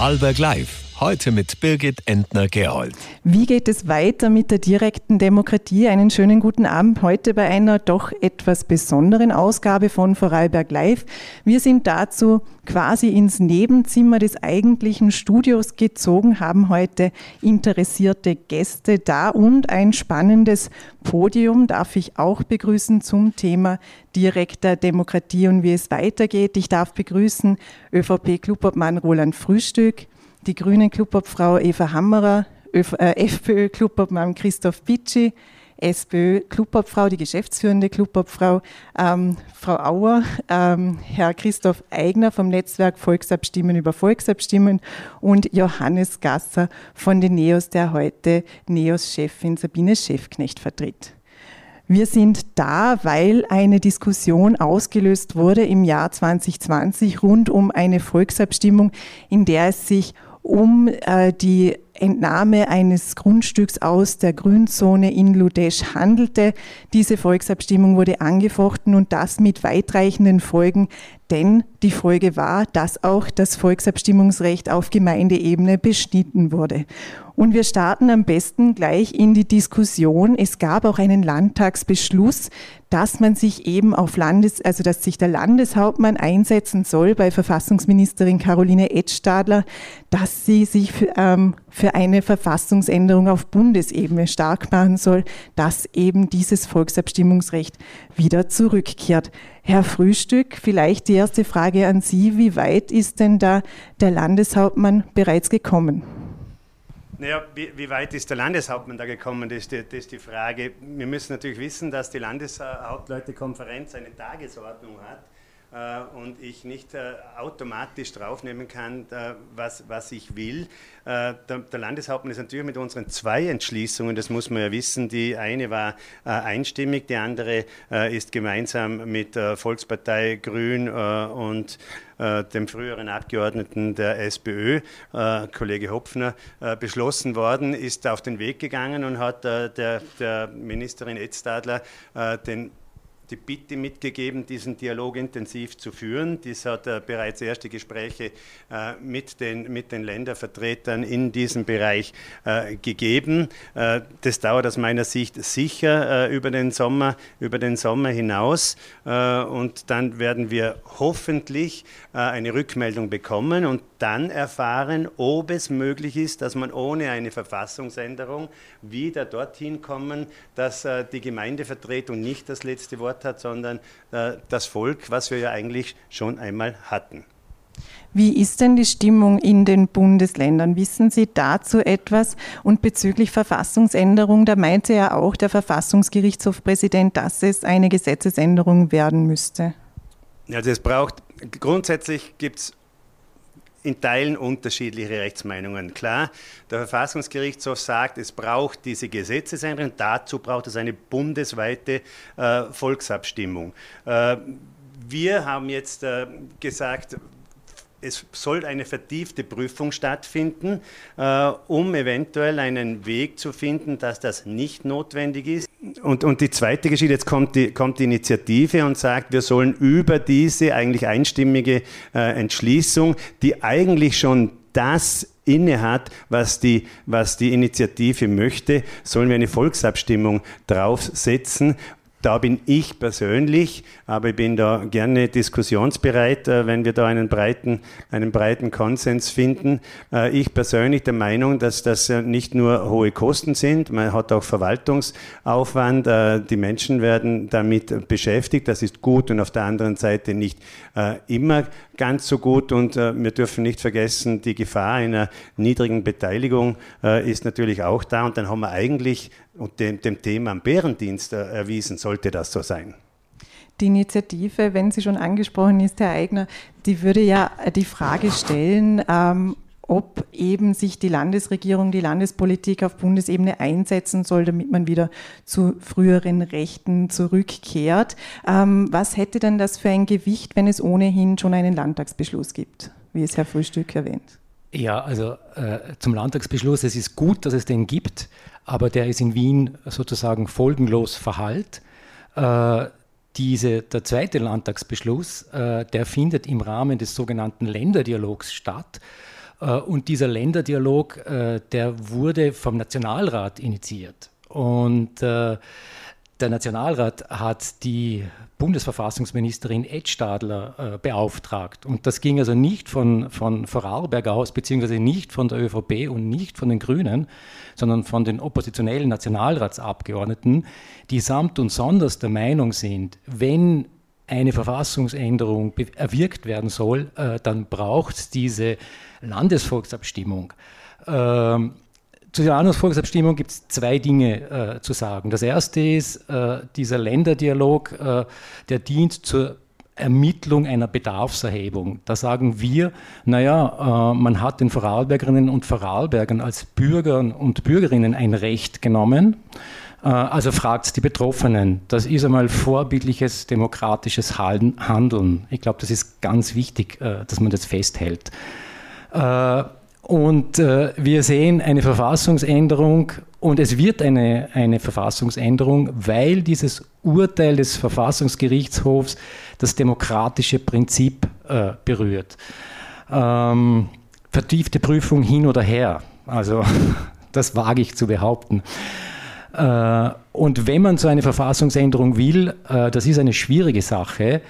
Vorarlberg Live. Heute mit Birgit Entner-Gerold. Wie geht es weiter mit der direkten Demokratie? Einen schönen guten Abend heute bei einer doch etwas besonderen Ausgabe von Vorarlberg Live. Wir sind dazu quasi ins Nebenzimmer des eigentlichen Studios gezogen, haben heute interessierte Gäste da und ein spannendes Podium darf ich auch begrüßen zum Thema direkter Demokratie und wie es weitergeht. Ich darf begrüßen ÖVP-Clubobmann Roland Frühstück, die Grünen Clubobfrau Eva Hammerer, äh, FPÖ Clubobmann Christoph Pitschi, SPÖ Clubobfrau, die geschäftsführende Clubobfrau, ähm, Frau Auer, ähm, Herr Christoph Eigner vom Netzwerk Volksabstimmen über Volksabstimmen und Johannes Gasser von den NEOS, der heute NEOS-Chefin Sabine Schäfknecht vertritt. Wir sind da, weil eine Diskussion ausgelöst wurde im Jahr 2020 rund um eine Volksabstimmung, in der es sich um äh, die Entnahme eines Grundstücks aus der Grünzone in Ludesch handelte. Diese Volksabstimmung wurde angefochten und das mit weitreichenden Folgen, denn die Folge war, dass auch das Volksabstimmungsrecht auf Gemeindeebene beschnitten wurde. Und wir starten am besten gleich in die Diskussion. Es gab auch einen Landtagsbeschluss, dass man sich eben auf Landes, also dass sich der Landeshauptmann einsetzen soll bei Verfassungsministerin Caroline Edstadler, dass sie sich für, ähm, für eine Verfassungsänderung auf Bundesebene stark machen soll, dass eben dieses Volksabstimmungsrecht wieder zurückkehrt. Herr Frühstück, vielleicht die erste Frage an Sie. Wie weit ist denn da der Landeshauptmann bereits gekommen? Naja, wie, wie, weit ist der Landeshauptmann da gekommen, das ist, die, das ist die Frage. Wir müssen natürlich wissen, dass die Landeshauptleutekonferenz eine Tagesordnung hat und ich nicht äh, automatisch draufnehmen kann, äh, was, was ich will. Der, der, Landeshauptmann ist natürlich mit unseren zwei Entschließungen, das muss man ja wissen, die eine war einstimmig, die andere ist gemeinsam mit Volkspartei Grün und dem früheren Abgeordneten der SPÖ, Kollege Hopfner, beschlossen worden, ist auf den Weg gegangen und hat der, der Ministerin Edstadler den die Bitte mitgegeben, diesen Dialog intensiv zu führen. Dies hat äh, bereits erste Gespräche äh, mit, den, mit den Ländervertretern in diesem Bereich äh, gegeben. Äh, das dauert aus meiner Sicht sicher äh, über, den Sommer, über den Sommer hinaus äh, und dann werden wir hoffentlich eine Rückmeldung bekommen und dann erfahren, ob es möglich ist, dass man ohne eine Verfassungsänderung wieder dorthin kommen, dass die Gemeindevertretung nicht das letzte Wort hat, sondern äh, das Volk, was wir ja eigentlich schon einmal hatten. Wie ist denn die Stimmung in den Bundesländern? Wissen Sie dazu etwas? Und bezüglich Verfassungsänderung, da meinte ja auch der Verfassungsgerichtshofpräsident, dass es eine Gesetzesänderung werden müsste. Also es braucht, grundsätzlich gibt es in Teilen unterschiedliche Rechtsmeinungen. Klar, der Verfassungsgerichtshof sagt, es braucht diese Gesetzesänderung, dazu braucht es eine bundesweite äh, Volksabstimmung. Äh, wir haben jetzt äh, gesagt, es soll eine vertiefte Prüfung stattfinden, äh, um eventuell einen Weg zu finden, dass das nicht notwendig ist. Und, und die zweite Geschichte, jetzt kommt die, kommt die Initiative und sagt, wir sollen über diese eigentlich einstimmige äh, Entschließung, die eigentlich schon das innehat, was die, was die Initiative möchte, sollen wir eine Volksabstimmung draufsetzen da bin ich persönlich, aber ich bin da gerne diskussionsbereit, äh, wenn wir da einen breiten, einen breiten Konsens finden. Äh, ich persönlich der Meinung, dass das nicht nur hohe Kosten sind, man hat auch Verwaltungsaufwand, äh, die Menschen werden damit beschäftigt, das ist gut und auf der anderen Seite nicht immer ganz so gut und wir dürfen nicht vergessen, die Gefahr einer niedrigen Beteiligung ist natürlich auch da und dann haben wir eigentlich dem, dem Thema am Bärendienst erwiesen, sollte das so sein. Die Initiative, wenn sie schon angesprochen ist, Herr Eigner, die würde ja die Frage stellen, ähm, ob eben sich die Landesregierung, die Landespolitik auf Bundesebene einsetzen soll, damit man wieder zu früheren Rechten zurückkehrt. Ähm, was hätte denn das für ein Gewicht, wenn es ohnehin schon einen Landtagsbeschluss gibt, wie es Herr Frühstück erwähnt? Ja, also äh, zum Landtagsbeschluss, es ist gut, dass es den gibt aber der ist in Wien sozusagen folgenlos verhallt. Äh, diese, der zweite Landtagsbeschluss, äh, der findet im Rahmen des sogenannten Länderdialogs statt. Und dieser Länderdialog, der wurde vom Nationalrat initiiert. Und der Nationalrat hat die Bundesverfassungsministerin Ed Stadler äh, beauftragt. Und das ging also nicht von, von Vorarlberg aus, beziehungsweise nicht von der ÖVP und nicht von den Grünen, sondern von den oppositionellen Nationalratsabgeordneten, die samt und sonders der Meinung sind, wenn eine Verfassungsänderung erwirkt werden soll, äh, dann braucht es diese Landesvolksabstimmung. Ähm, zu der Anlassvolksabstimmung gibt es zwei Dinge äh, zu sagen. Das erste ist, äh, dieser Länderdialog, äh, der dient zur Ermittlung einer Bedarfserhebung. Da sagen wir, naja, äh, man hat den Vorarlbergerinnen und Vorarlbergern als Bürgern und Bürgerinnen ein Recht genommen. Äh, also fragt die Betroffenen. Das ist einmal vorbildliches demokratisches Handeln. Ich glaube, das ist ganz wichtig, äh, dass man das festhält. Und äh, wir sehen eine Verfassungsänderung und es wird eine, eine Verfassungsänderung, weil dieses Urteil des Verfassungsgerichtshofs das demokratische Prinzip äh, berührt. Ähm, vertiefte Prüfung hin oder her. Also das wage ich zu behaupten. Äh, und wenn man so eine Verfassungsänderung will, äh, das ist eine schwierige Sache.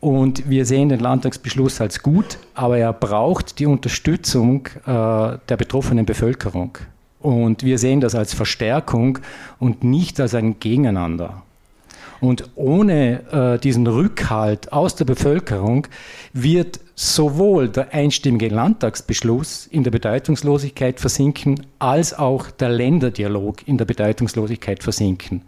Und wir sehen den Landtagsbeschluss als gut, aber er braucht die Unterstützung äh, der betroffenen Bevölkerung. Und wir sehen das als Verstärkung und nicht als ein Gegeneinander. Und ohne äh, diesen Rückhalt aus der Bevölkerung wird sowohl der einstimmige Landtagsbeschluss in der Bedeutungslosigkeit versinken, als auch der Länderdialog in der Bedeutungslosigkeit versinken.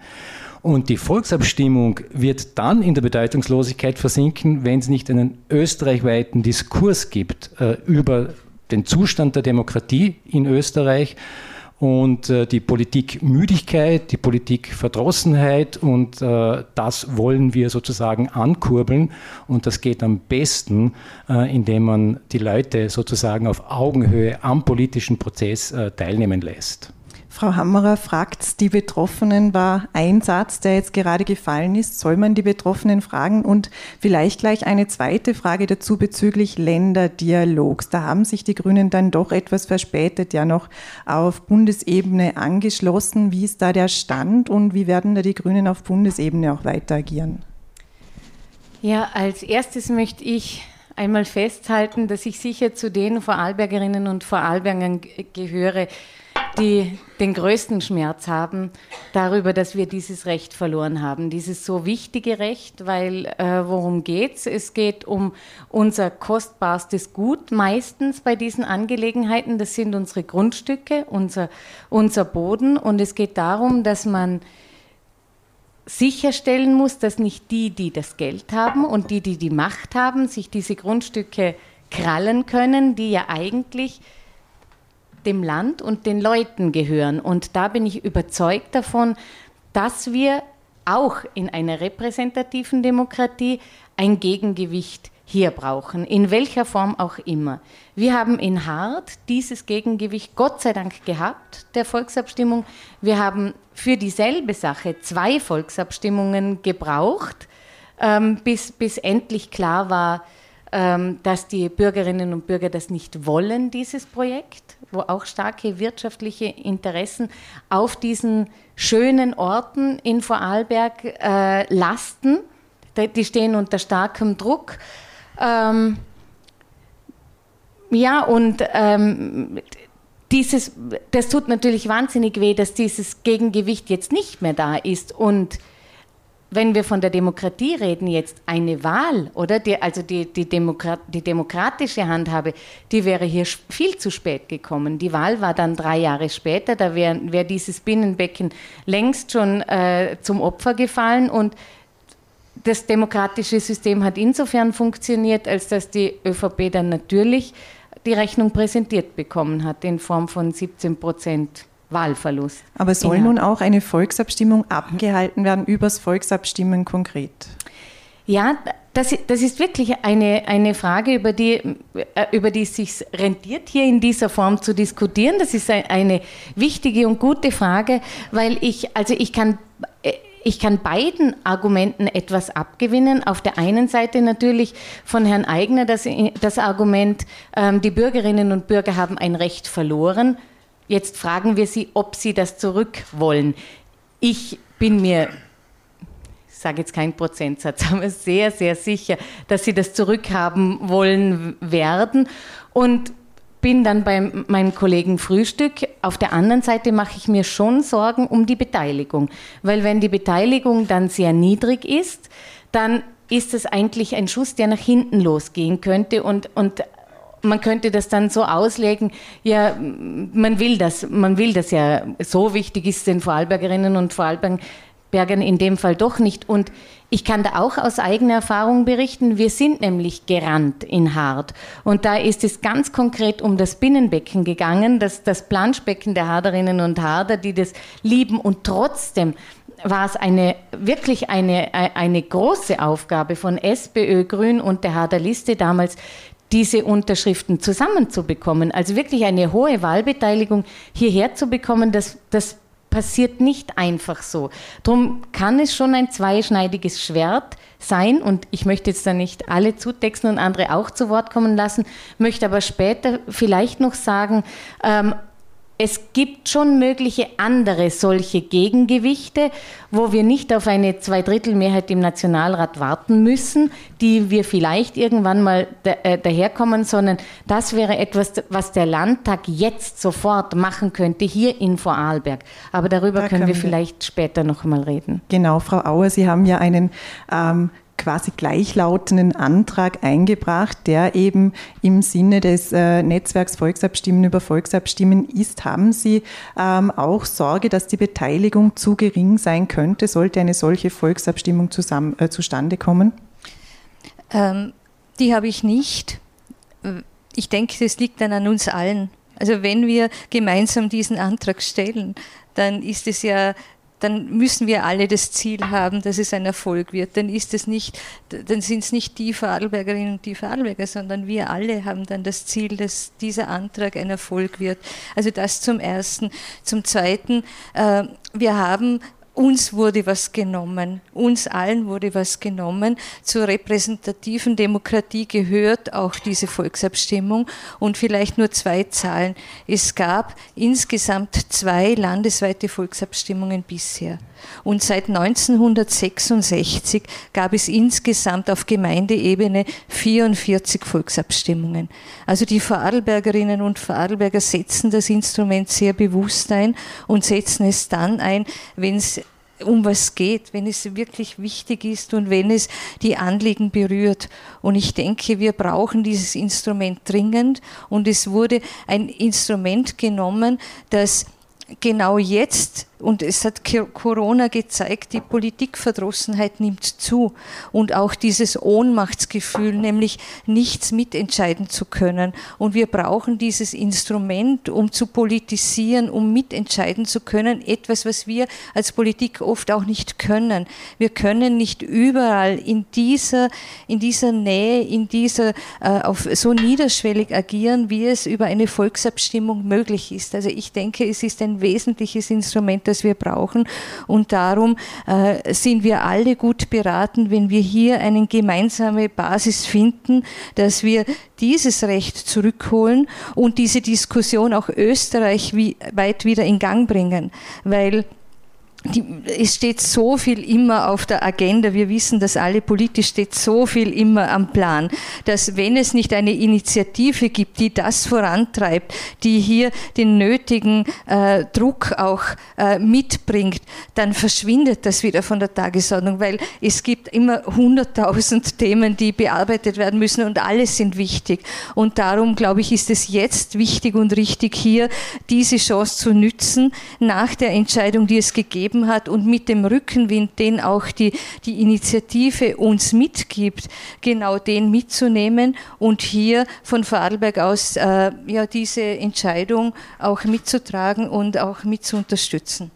Und die Volksabstimmung wird dann in der Bedeutungslosigkeit versinken, wenn es nicht einen österreichweiten Diskurs gibt äh, über den Zustand der Demokratie in Österreich und äh, die Politikmüdigkeit, die Politikverdrossenheit und äh, das wollen wir sozusagen ankurbeln und das geht am besten, äh, indem man die Leute sozusagen auf Augenhöhe am politischen Prozess äh, teilnehmen lässt. Frau Hammerer fragt die Betroffenen, war ein Satz, der jetzt gerade gefallen ist. Soll man die Betroffenen fragen? Und vielleicht gleich eine zweite Frage dazu bezüglich Länderdialogs. Da haben sich die Grünen dann doch etwas verspätet ja noch auf Bundesebene angeschlossen. Wie ist da der Stand und wie werden da die Grünen auf Bundesebene auch weiter agieren? Ja, als erstes möchte ich einmal festhalten, dass ich sicher zu den Vorarlbergerinnen und Vorarlbergern gehöre, die den größten Schmerz haben darüber, dass wir dieses Recht verloren haben. Dieses so wichtige Recht, weil äh, worum geht's? Es geht um unser kostbarstes Gut meistens bei diesen Angelegenheiten. Das sind unsere Grundstücke, unser, unser Boden. Und es geht darum, dass man sicherstellen muss, dass nicht die, die das Geld haben und die, die die Macht haben, sich diese Grundstücke krallen können, die ja eigentlich dem Land und den Leuten gehören. Und da bin ich überzeugt davon, dass wir auch in einer repräsentativen Demokratie ein Gegengewicht hier brauchen, in welcher Form auch immer. Wir haben in Hart dieses Gegengewicht Gott sei Dank gehabt, der Volksabstimmung. Wir haben für dieselbe Sache zwei Volksabstimmungen gebraucht, ähm, bis, bis endlich klar war, ähm, dass die Bürgerinnen und Bürger das nicht wollen, dieses Projekt, wo auch starke wirtschaftliche Interessen auf diesen schönen Orten in Vorarlberg äh, lasten. Die stehen unter starkem Druck. Ähm, ja, und ähm, dieses, das tut natürlich wahnsinnig weh, dass dieses Gegengewicht jetzt nicht mehr da ist. Und wenn wir von der Demokratie reden, jetzt eine Wahl, oder? Die, also die, die, Demokrat, die, demokratische Handhabe, die wäre hier viel zu spät gekommen. Die Wahl war dann drei Jahre später, da wäre wär dieses Binnenbecken längst schon äh, zum Opfer gefallen und das demokratische System hat insofern funktioniert, als dass die ÖVP dann natürlich die Rechnung präsentiert bekommen hat in Form von 17 Prozent Wahlverlust. Aber soll nun auch eine Volksabstimmung abgehalten werden, übers Volksabstimmen konkret? Ja, das, das ist wirklich eine, eine Frage, über die, äh, über die es sich rentiert, hier in dieser Form zu diskutieren. Das ist eine wichtige und gute Frage, weil ich, also ich kann, äh, ich kann beiden Argumenten etwas abgewinnen. Auf der einen Seite natürlich von Herrn Eigner das, das Argument, ähm, die Bürgerinnen und Bürger haben ein Recht verloren. Jetzt fragen wir sie, ob sie das zurück wollen. Ich bin mir, ich sage jetzt keinen Prozentsatz, aber sehr, sehr sicher, dass sie das zurückhaben wollen werden. Und bin dann bei meinem Kollegen Frühstück. Auf der anderen Seite mache ich mir schon Sorgen um die Beteiligung, weil wenn die Beteiligung dann sehr niedrig ist, dann ist es eigentlich ein Schuss, der nach hinten losgehen könnte und, und man könnte das dann so auslegen, ja, man will das, man will das ja, so wichtig ist es den Vorarlbergerinnen und Vorarlbergern in dem Fall doch nicht. Und ich kann da auch aus eigener Erfahrung berichten, wir sind nämlich gerannt in Hart. Und da ist es ganz konkret um das Binnenbecken gegangen, das, das Planschbecken der Harderinnen und Harder, die das lieben. Und trotzdem war es eine, wirklich eine, eine große Aufgabe von SPÖ, Grün und der Harder Liste damals, diese Unterschriften zusammenzubekommen. Also wirklich eine hohe Wahlbeteiligung hierher zu bekommen, das, das passiert nicht einfach so. Darum kann es schon ein zweischneidiges Schwert sein und ich möchte jetzt da nicht alle zutexten und andere auch zu Wort kommen lassen, möchte aber später vielleicht noch sagen, ähm, es gibt schon mögliche andere solche Gegengewichte, wo wir nicht auf eine Zweidrittelmehrheit im Nationalrat warten müssen, die wir vielleicht irgendwann mal äh, daherkommen, sondern das wäre etwas, was der Landtag jetzt sofort machen könnte, hier in Vorarlberg. Aber darüber da können, wir vielleicht später noch mal reden. Genau, Frau Auer, Sie haben ja einen ähm, quasi gleichlautenden Antrag eingebracht, der eben im Sinne des äh, Netzwerks Volksabstimmen über Volksabstimmen ist. Haben Sie ähm, auch Sorge, dass die Beteiligung zu gering sein könnte, sollte eine solche Volksabstimmung zusammen, äh, zustande kommen? Ähm, die habe ich nicht. Ich denke, das liegt dann an uns allen. Also wenn wir gemeinsam diesen Antrag stellen, dann ist es ja dann müssen wir alle das Ziel haben, dass es ein Erfolg wird. Dann ist es nicht, dann sind es nicht die Vorarlbergerinnen und die Vorarlberger, sondern wir alle haben dann das Ziel, dass dieser Antrag ein Erfolg wird. Also das zum Ersten. Zum Zweiten, äh, wir haben uns wurde was genommen, uns allen wurde was genommen. Zur repräsentativen Demokratie gehört auch diese Volksabstimmung und vielleicht nur zwei Zahlen. Es gab insgesamt zwei landesweite Volksabstimmungen bisher. Und seit 1966 gab es insgesamt auf Gemeindeebene 44 Volksabstimmungen. Also die Vorarlbergerinnen und Vorarlberger setzen das Instrument sehr bewusst ein und setzen es dann ein, wenn es um was geht, wenn es wirklich wichtig ist und wenn es die Anliegen berührt. Und ich denke, wir brauchen dieses Instrument dringend. Und es wurde ein Instrument genommen, das genau jetzt und es hat Corona gezeigt, die Politikverdrossenheit nimmt zu und auch dieses Ohnmachtsgefühl, nämlich nichts mitentscheiden zu können. Und wir brauchen dieses Instrument, um zu politisieren, um mitentscheiden zu können. Etwas, was wir als Politik oft auch nicht können. Wir können nicht überall in dieser, in dieser Nähe, in dieser, äh, auf so niederschwellig agieren, wie es über eine Volksabstimmung möglich ist. Also ich denke, es ist ein wesentliches Instrument, das wir brauchen. Und darum äh, sind wir alle gut beraten, wenn wir hier eine gemeinsame Basis finden, dass wir dieses Recht zurückholen und diese Diskussion auch österreichweit wieder in Gang bringen. Weil die, es steht so viel immer auf der Agenda. Wir wissen dass alle politisch steht so viel immer am Plan, dass wenn es nicht eine Initiative gibt, die das vorantreibt, die hier den nötigen äh, Druck auch äh, mitbringt, dann verschwindet das wieder von der Tagesordnung, weil es gibt immer hunderttausend Themen, die bearbeitet werden müssen und alle sind wichtig. Und darum glaube ich, ist es jetzt wichtig und richtig hier diese Chance zu nützen nach der Entscheidung, die es gegeben gegeben hat und mit dem Rückenwind, den auch die, die Initiative uns mitgibt, genau den mitzunehmen und hier von Vorarlberg aus äh, ja, diese Entscheidung auch mitzutragen und auch mit zu unterstützen.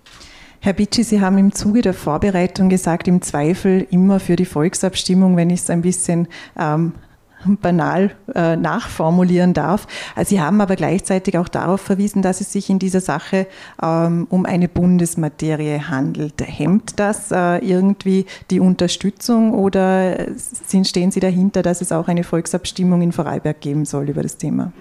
Herr Bitschi, Sie haben im Zuge der Vorbereitung gesagt, im Zweifel immer für die Volksabstimmung, wenn ich es ein bisschen ähm, banal äh, nachformulieren darf. Also Sie haben aber gleichzeitig auch darauf verwiesen, dass es sich in dieser Sache ähm, um eine Bundesmaterie handelt. Hemmt das äh, irgendwie die Unterstützung oder stehen Sie dahinter, dass es auch eine Volksabstimmung in Vorarlberg geben soll über das Thema?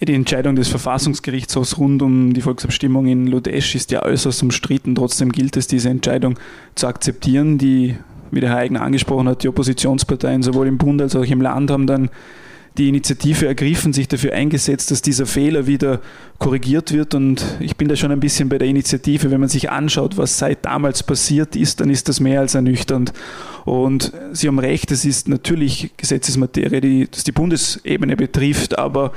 Die Entscheidung des Verfassungsgerichtshofs rund um die Volksabstimmung in Ludesch ist ja äußerst umstritten. Trotzdem gilt es, diese Entscheidung zu akzeptieren. Die, wie der Herr Eigner angesprochen hat, die Oppositionsparteien sowohl im Bund als auch im Land haben dann die Initiative ergriffen, sich dafür eingesetzt, dass dieser Fehler wieder korrigiert wird. Und ich bin da schon ein bisschen bei der Initiative. Wenn man sich anschaut, was seit damals passiert ist, dann ist das mehr als ernüchternd. Und Sie haben recht, es ist natürlich Gesetzesmaterie, die das die Bundesebene betrifft, aber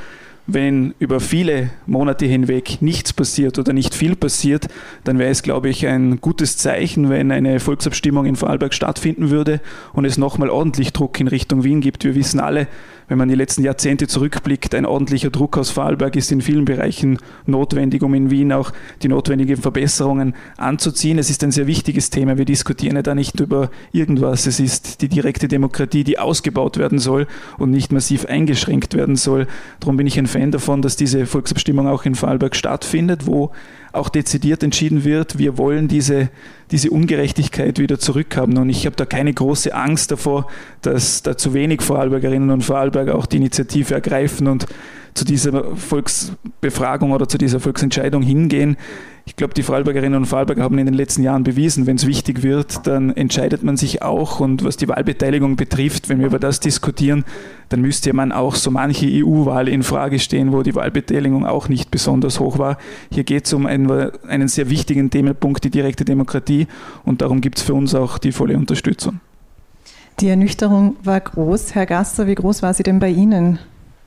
wenn über viele Monate hinweg nichts passiert oder nicht viel passiert, dann wäre es, glaube ich, ein gutes Zeichen, wenn eine Volksabstimmung in Vorarlberg stattfinden würde und es nochmal ordentlich Druck in Richtung Wien gibt. Wir wissen alle, wenn man die letzten Jahrzehnte zurückblickt, ein ordentlicher Druck aus Vorarlberg ist in vielen Bereichen notwendig, um in Wien auch die notwendigen Verbesserungen anzuziehen. Es ist ein sehr wichtiges Thema. Wir diskutieren ja da nicht über irgendwas. Es ist die direkte Demokratie, die ausgebaut werden soll und nicht massiv eingeschränkt werden soll. Darum bin ich ein davon, dass diese Volksabstimmung auch in Vorarlberg stattfindet, wo auch dezidiert entschieden wird, wir wollen diese, diese Ungerechtigkeit wieder zurückhaben. Und ich habe da keine große Angst davor, dass da zu wenig Vorarlbergerinnen und Vorarlberger auch die Initiative ergreifen und zu dieser Volksbefragung oder zu dieser Volksentscheidung hingehen. Ich glaube, die Vorarlbergerinnen und Vorarlberger haben in den letzten Jahren bewiesen, wenn es wichtig wird, dann entscheidet man sich auch. Und was die Wahlbeteiligung betrifft, wenn wir über das diskutieren, dann müsste man auch so manche EU-Wahl in Frage stehen, wo die Wahlbeteiligung auch nicht besonders hoch war. Hier geht es um einen, einen sehr wichtigen Themenpunkt, die direkte Demokratie. Und darum gibt es für uns auch die volle Unterstützung. Die Ernüchterung war groß. Herr Gasser, wie groß war sie denn bei Ihnen?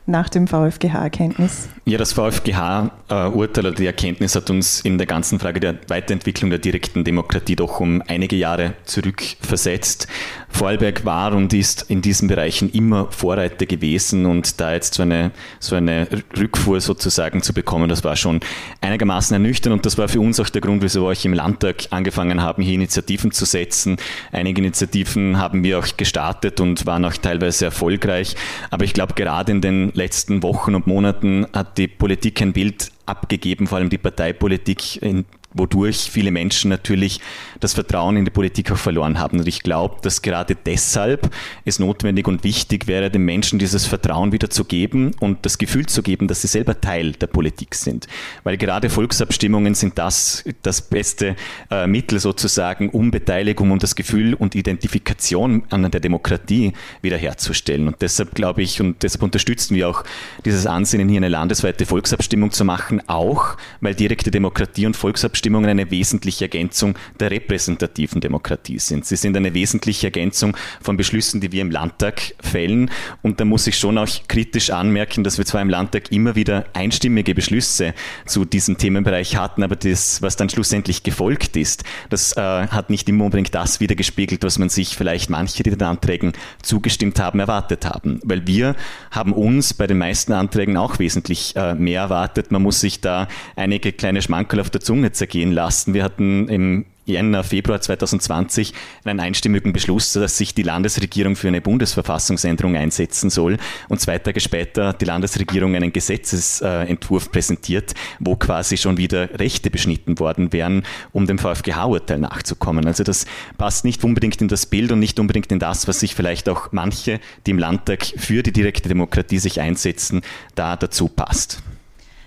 Nach dem VfGH-Erkenntnis? Ja, das VfGH-Urteil oder die Erkenntnis hat uns in der ganzen Frage der Weiterentwicklung der direkten Demokratie doch um einige Jahre zurückversetzt. Vorarlberg war und ist in diesen Bereichen immer Vorreiter gewesen und da jetzt so eine, so eine Rückfuhr sozusagen zu bekommen, das war schon einigermaßen ernüchternd und das war für uns auch der Grund, wieso wir euch im Landtag angefangen haben, hier Initiativen zu setzen. Einige Initiativen haben wir auch gestartet und waren auch teilweise erfolgreich, aber ich glaube gerade in den letzten Wochen und Monaten hat die Politik ein Bild abgegeben, vor allem die Parteipolitik, in wodurch viele Menschen natürlich das Vertrauen in die Politik auch verloren haben. Und ich glaube, dass gerade deshalb es notwendig und wichtig wäre, den Menschen dieses Vertrauen wieder zu geben und das Gefühl zu geben, dass sie selber Teil der Politik sind. Weil gerade Volksabstimmungen sind das, das beste äh, Mittel sozusagen, um Beteiligung und das Gefühl und Identifikation an der Demokratie wiederherzustellen. Und deshalb glaube ich und deshalb unterstützen wir auch dieses Ansinnen, hier eine landesweite Volksabstimmung zu machen, auch weil direkte Demokratie und Volksabstimmung Abstimmungen eine wesentliche Ergänzung der repräsentativen Demokratie sind. Sie sind eine wesentliche Ergänzung von Beschlüssen, die wir im Landtag fällen. Und da muss ich schon auch kritisch anmerken, dass wir zwar im Landtag immer wieder einstimmige Beschlüsse zu diesem Themenbereich hatten, aber das, was dann schlussendlich gefolgt ist, das äh, hat nicht immer unbedingt das wiedergespiegelt, was man sich vielleicht manche, die den Anträgen zugestimmt haben, erwartet haben. Weil wir haben uns bei den meisten Anträgen auch wesentlich äh, mehr erwartet. Man muss sich da einige kleine Schmankerl auf der Zunge zergehen gehen lassen. Wir hatten im Jänner, Februar 2020 einen einstimmigen Beschluss, dass sich die Landesregierung für eine Bundesverfassungsänderung einsetzen soll. Und zwei Tage später hat die Landesregierung einen Gesetzesentwurf präsentiert, wo quasi schon wieder Rechte beschnitten worden wären, um dem VfGH-Urteil nachzukommen. Also das passt nicht unbedingt in das Bild und nicht unbedingt in das, was sich vielleicht auch manche, die im Landtag für die direkte Demokratie sich einsetzen, da dazu passt.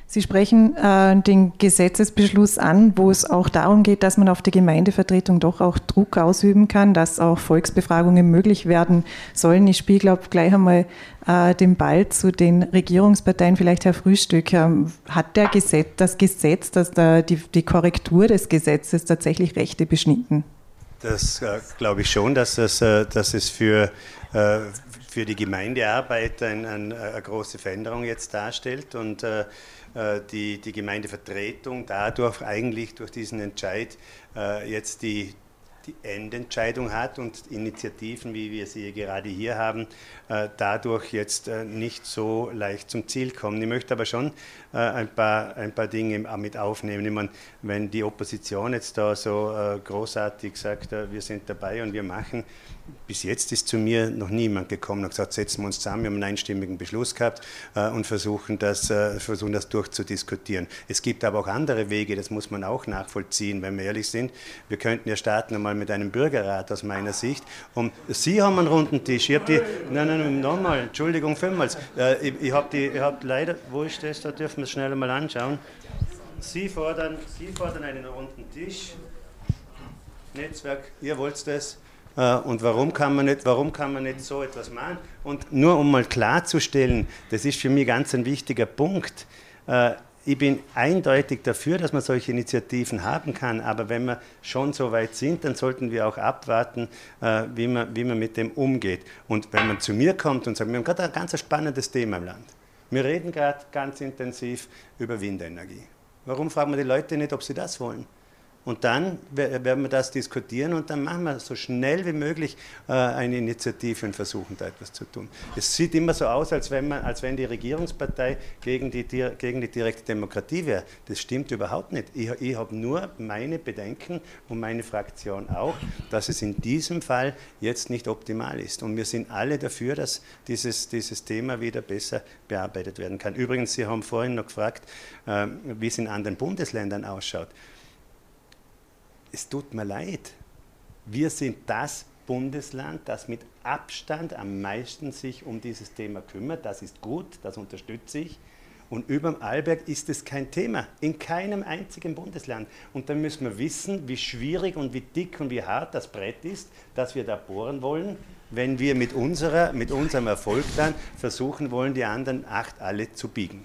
Sie sprechen äh, den Gesetzesbeschluss an, wo es auch darum geht, dass man auf die Gemeindevertretung doch auch Druck ausüben kann, dass auch Volksbefragungen möglich werden sollen. Ich spiele, glaube gleich einmal äh, den Ball zu den Regierungsparteien. Vielleicht Herr Frühstück, ähm, hat der Gesetz, das Gesetz, dass da die, die Korrektur des Gesetzes tatsächlich Rechte beschnitten? Das äh, glaube ich schon, dass, das, äh, dass es für, äh, für die Gemeindearbeit ein, ein, eine große Veränderung jetzt darstellt und äh, äh, die, die Gemeindevertretung dadurch eigentlich durch diesen Entscheid äh, jetzt die die Endentscheidung hat und Initiativen, wie wir sie gerade hier haben, äh, dadurch jetzt äh, nicht so leicht zum Ziel kommen. Ich möchte aber schon äh, ein, paar, ein paar Dinge mit aufnehmen. Ich meine, wenn die Opposition jetzt da so großartig sagt, wir sind dabei und wir machen, bis jetzt ist zu mir noch niemand gekommen und gesagt, setzen wir uns zusammen, wir haben einen einstimmigen Beschluss gehabt und versuchen das, versuchen das durchzudiskutieren. Es gibt aber auch andere Wege, das muss man auch nachvollziehen, wenn wir ehrlich sind. Wir könnten ja starten einmal mit einem Bürgerrat aus meiner Sicht. Und Sie haben einen runden Tisch. Ich die, nein, nein, nochmal, Entschuldigung, fünfmals. Äh, ich ich habe die, ich habe leider, wo ist das? Da dürfen wir es schnell mal anschauen. Sie fordern, Sie fordern einen runden Tisch. Netzwerk, ihr wollt das. Äh, und warum kann, man nicht, warum kann man nicht so etwas machen? Und nur um mal klarzustellen, das ist für mich ganz ein wichtiger Punkt. Äh, ich bin eindeutig dafür, dass man solche Initiativen haben kann, aber wenn wir schon so weit sind, dann sollten wir auch abwarten, äh, wie, man, wie man mit dem umgeht. Und wenn man zu mir kommt und sagt, wir haben gerade ein ganz spannendes Thema im Land. Wir reden gerade ganz intensiv über Windenergie. Warum fragen wir die Leute nicht, ob sie das wollen? Und dann werden wir das diskutieren und dann machen wir so schnell wie möglich äh, eine Initiative und versuchen da etwas zu tun. Es sieht immer so aus, als wenn, man, als wenn die Regierungspartei gegen die, gegen die direkte Demokratie wäre. Das stimmt überhaupt nicht. Ich, ich habe nur meine Bedenken und meine Fraktion auch, dass es in diesem Fall jetzt nicht optimal ist. Und wir sind alle dafür, dass dieses, dieses Thema wieder besser bearbeitet werden kann. Übrigens, Sie haben vorhin noch gefragt, äh, wie es in anderen Bundesländern ausschaut es tut mir leid. Wir sind das Bundesland, das mit Abstand am meisten sich um dieses Thema kümmert. Das ist gut, das unterstütze ich. Und über dem Arlberg ist es kein Thema, in keinem einzigen Bundesland. Und dann müssen wir wissen, wie schwierig und wie dick und wie hart das Brett ist, das wir da bohren wollen, wenn wir mit, unserer, mit unserem Erfolg dann versuchen wollen, die anderen acht alle zu biegen.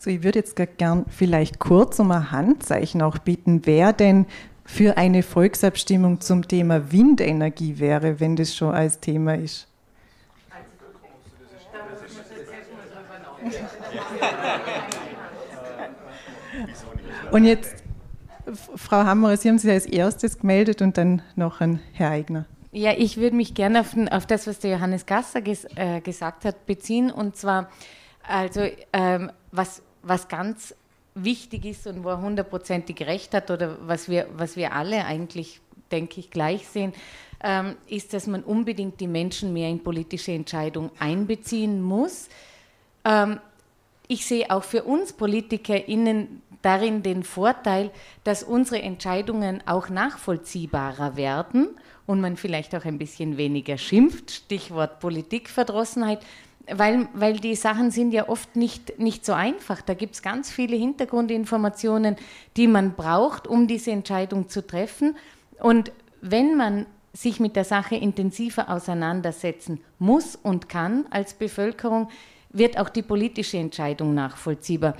So, ich würde jetzt gern vielleicht kurz um ein Handzeichen auch bitten, wer denn für eine Volksabstimmung zum Thema Windenergie wäre, wenn das schon als Thema ist? Und jetzt, Frau Hammer, Sie haben sich als erstes gemeldet und dann noch ein Herr Eigner. Ja, ich würde mich gerne auf, auf, das, was der Johannes Gasser ges, äh, gesagt hat, beziehen. Und zwar, also ähm, was, was ganz wichtig ist und wo er hundertprozentig recht hat oder was wir, was wir alle eigentlich, denke ich, gleich sehen, ähm, ist, dass man unbedingt die Menschen mehr in politische Entscheidungen einbeziehen muss. Ähm, ich sehe auch für uns PolitikerInnen darin den Vorteil, dass unsere Entscheidungen auch nachvollziehbarer werden und man vielleicht auch ein bisschen weniger schimpft, Stichwort Politikverdrossenheit, weil, weil die Sachen sind ja oft nicht, nicht so einfach. Da gibt es ganz viele Hintergrundinformationen, die man braucht, um diese Entscheidung zu treffen. Und wenn man sich mit der Sache intensiver auseinandersetzen muss und kann als Bevölkerung, wird auch die politische Entscheidung nachvollziehbar.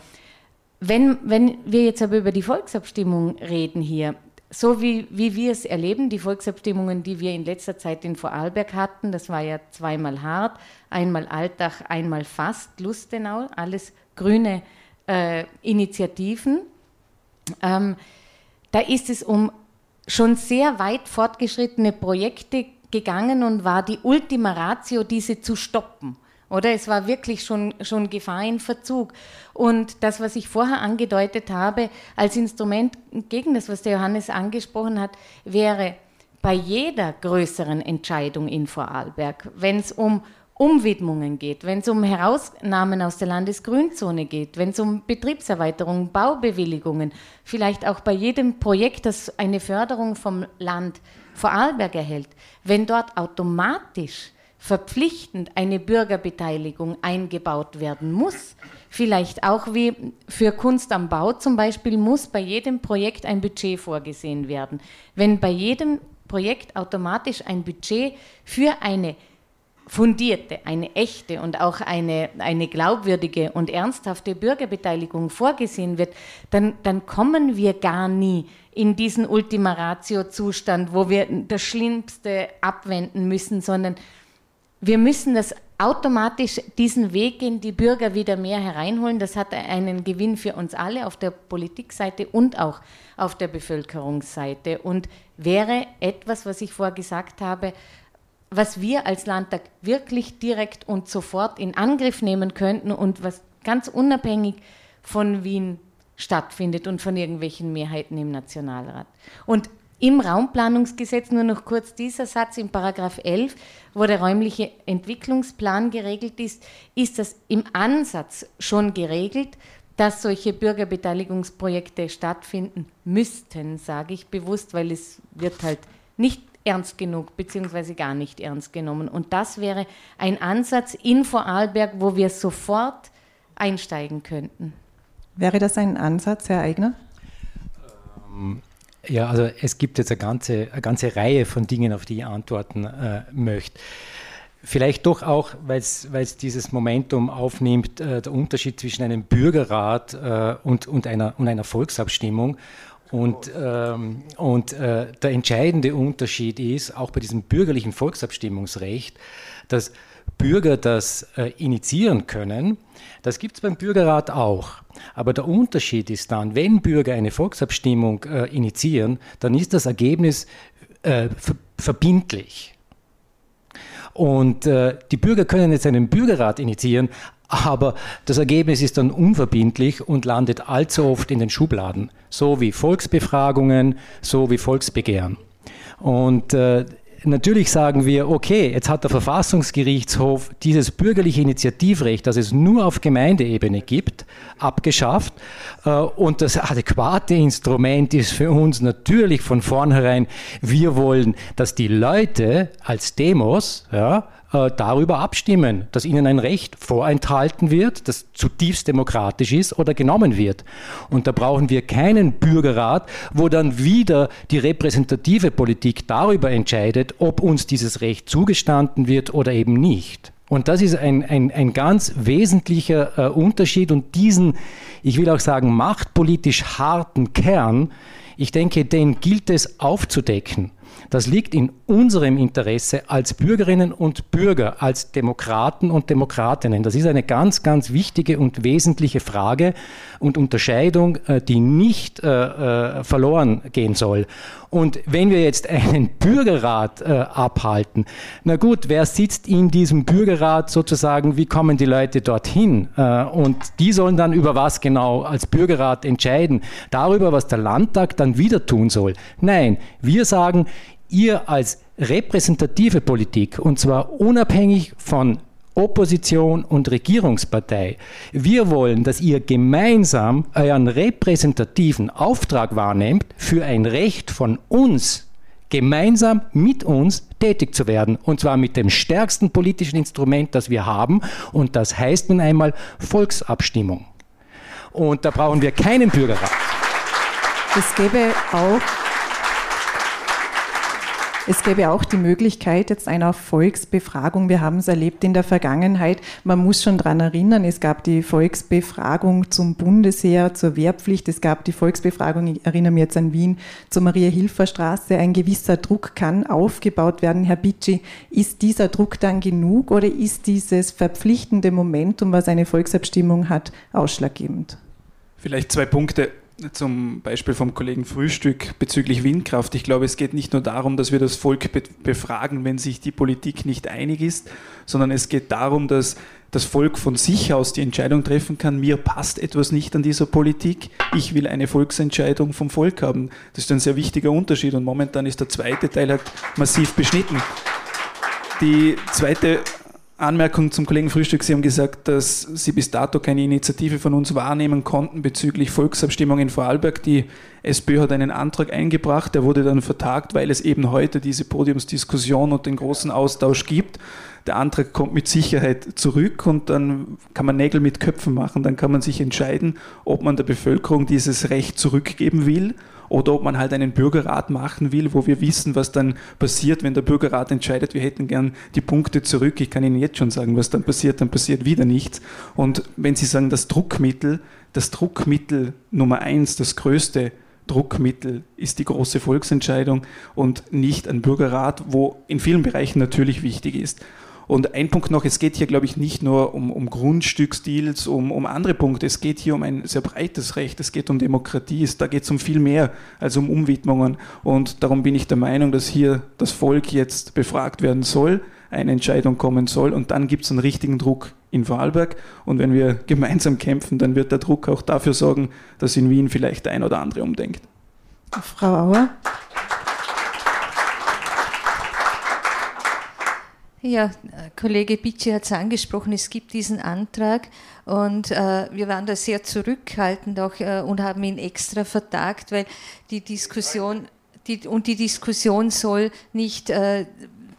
Wenn, wenn wir jetzt aber über die Volksabstimmung reden hier, so wie, wie wir es erleben, die Volksabstimmungen, die wir in letzter Zeit in Vorarlberg hatten, das war ja zweimal hart, einmal Altach, einmal fast Lustenau, alles grüne äh, Initiativen. Ähm, da ist es um schon sehr weit fortgeschrittene Projekte gegangen und war die Ultima Ratio, diese zu stoppen. Oder es war wirklich schon, schon Gefahr in Verzug. Und das, was ich vorher angedeutet habe, als Instrument gegen das, was der Johannes angesprochen hat, wäre bei jeder größeren Entscheidung in Vorarlberg, wenn es um Umwidmungen geht, wenn es um Herausnahmen aus der Landesgrünzone geht, wenn es um Betriebserweiterungen, Baubewilligungen, vielleicht auch bei jedem Projekt, das eine Förderung vom Land Vorarlberg erhält, wenn dort automatisch verpflichtend eine Bürgerbeteiligung eingebaut werden muss. Vielleicht auch wie für Kunst am Bau zum Beispiel muss bei jedem Projekt ein Budget vorgesehen werden. Wenn bei jedem Projekt automatisch ein Budget für eine fundierte, eine echte und auch eine, eine glaubwürdige und ernsthafte Bürgerbeteiligung vorgesehen wird, dann, dann kommen wir gar nie in diesen Ultima Ratio-Zustand, wo wir das Schlimmste abwenden müssen, sondern wir müssen das automatisch diesen Weg gehen, die Bürger wieder mehr hereinholen. Das hat einen Gewinn für uns alle auf der Politikseite und auch auf der Bevölkerungsseite und wäre etwas, was ich vorher gesagt habe, was wir als Landtag wirklich direkt und sofort in Angriff nehmen könnten und was ganz unabhängig von Wien stattfindet und von irgendwelchen Mehrheiten im Nationalrat. Und im Raumplanungsgesetz nur noch kurz dieser Satz in Paragraph 11, wo der räumliche Entwicklungsplan geregelt ist, ist das im Ansatz schon geregelt, dass solche Bürgerbeteiligungsprojekte stattfinden müssten, sage ich bewusst, weil es wird halt nicht ernst genug beziehungsweise gar nicht ernst genommen. Und das wäre ein Ansatz in Vorarlberg, wo wir sofort einsteigen könnten. Wäre das ein Ansatz, Herr Eigner? Ähm, ja, also es gibt jetzt eine ganze, eine ganze Reihe von Dingen, auf die ich antworten äh, möchte. Vielleicht doch auch, weil es dieses Momentum aufnimmt, äh, der Unterschied zwischen einem Bürgerrat äh, und, und, einer, und einer Volksabstimmung. Und, ähm, und äh, der entscheidende Unterschied ist, auch bei diesem bürgerlichen Volksabstimmungsrecht, dass Bürger das äh, initiieren können. Das gibt es beim Bürgerrat auch. Aber der Unterschied ist dann, wenn Bürger eine Volksabstimmung äh, initiieren, dann ist das Ergebnis äh, ver verbindlich. Und äh, die Bürger können jetzt einen Bürgerrat initiieren, aber das Ergebnis ist dann unverbindlich und landet allzu oft in den Schubladen, so wie Volksbefragungen, so wie Volksbegehren. Und äh, natürlich sagen wir, okay, jetzt hat der Verfassungsgerichtshof dieses bürgerliche Initiativrecht, das es nur auf Gemeindeebene gibt, abgeschafft. Äh, und das adäquate Instrument ist für uns natürlich von vornherein, wir wollen, dass die Leute als Demos, ja, äh, darüber abstimmen, dass ihnen ein Recht vorenthalten wird, das zutiefst demokratisch ist oder genommen wird. Und da brauchen wir keinen Bürgerrat, wo dann wieder die repräsentative Politik darüber entscheidet, ob uns dieses Recht zugestanden wird oder eben nicht. Und das ist ein, ein, ein ganz wesentlicher äh, Unterschied und diesen, ich will auch sagen, machtpolitisch harten Kern, ich denke, den gilt es aufzudecken. Das liegt in unserem Interesse als Bürgerinnen und Bürger, als Demokraten und Demokratinnen. Das ist eine ganz, ganz wichtige und wesentliche Frage und Unterscheidung, äh, die nicht äh, äh, verloren gehen soll. Und wenn wir jetzt einen Bürgerrat abhalten, na gut, wer sitzt in diesem Bürgerrat sozusagen, wie kommen die Leute dorthin? Und die sollen dann über was genau als Bürgerrat entscheiden? Darüber, was der Landtag dann wieder tun soll. Nein, wir sagen, ihr als repräsentative Politik, und zwar unabhängig von Opposition und Regierungspartei. Wir wollen, dass ihr gemeinsam euren repräsentativen Auftrag wahrnehmt, für ein Recht von uns, gemeinsam mit uns tätig zu werden. Und zwar mit dem stärksten politischen Instrument, das wir haben. Und das heißt nun einmal Volksabstimmung. Und da brauchen wir keinen Bürgerrat. Es gäbe auch es gäbe auch die Möglichkeit jetzt einer Volksbefragung. Wir haben es erlebt in der Vergangenheit. Man muss schon daran erinnern, es gab die Volksbefragung zum Bundesheer, zur Wehrpflicht. Es gab die Volksbefragung, ich erinnere mich jetzt an Wien, zur Maria-Hilfer-Straße. Ein gewisser Druck kann aufgebaut werden. Herr Bitschi, ist dieser Druck dann genug oder ist dieses verpflichtende Momentum, was eine Volksabstimmung hat, ausschlaggebend? Vielleicht zwei Punkte zum Beispiel vom Kollegen Frühstück bezüglich Windkraft. Ich glaube, es geht nicht nur darum, dass wir das Volk befragen, wenn sich die Politik nicht einig ist, sondern es geht darum, dass das Volk von sich aus die Entscheidung treffen kann, mir passt etwas nicht an dieser Politik, ich will eine Volksentscheidung vom Volk haben. Das ist ein sehr wichtiger Unterschied und momentan ist der zweite Teil halt massiv beschnitten. Die zweite Anmerkung zum Kollegen Frühstück. Sie haben gesagt, dass Sie bis dato keine Initiative von uns wahrnehmen konnten bezüglich Volksabstimmung in Vorarlberg. Die SPÖ hat einen Antrag eingebracht, der wurde dann vertagt, weil es eben heute diese Podiumsdiskussion und den großen Austausch gibt. Der Antrag kommt mit Sicherheit zurück und dann kann man Nägel mit Köpfen machen. Dann kann man sich entscheiden, ob man der Bevölkerung dieses Recht zurückgeben will oder ob man halt einen Bürgerrat machen will, wo wir wissen, was dann passiert, wenn der Bürgerrat entscheidet, wir hätten gern die Punkte zurück. Ich kann Ihnen jetzt schon sagen, was dann passiert, dann passiert wieder nichts. Und wenn Sie sagen, das Druckmittel, das Druckmittel Nummer eins, das größte Druckmittel ist die große Volksentscheidung und nicht ein Bürgerrat, wo in vielen Bereichen natürlich wichtig ist. Und ein Punkt noch, es geht hier, glaube ich, nicht nur um, um Grundstücksdeals, um, um andere Punkte, es geht hier um ein sehr breites Recht, es geht um Demokratie, da geht es um viel mehr als um Umwidmungen. Und darum bin ich der Meinung, dass hier das Volk jetzt befragt werden soll, eine Entscheidung kommen soll und dann gibt es einen richtigen Druck in Vorarlberg. Und wenn wir gemeinsam kämpfen, dann wird der Druck auch dafür sorgen, dass in Wien vielleicht der ein oder andere umdenkt. Frau Auer. Ja, Kollege Bitschi hat es angesprochen, es gibt diesen Antrag und äh, wir waren da sehr zurückhaltend auch äh, und haben ihn extra vertagt, weil die Diskussion die, und die Diskussion soll nicht äh,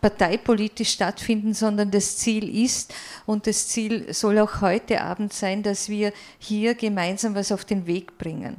parteipolitisch stattfinden, sondern das Ziel ist und das Ziel soll auch heute Abend sein, dass wir hier gemeinsam was auf den Weg bringen.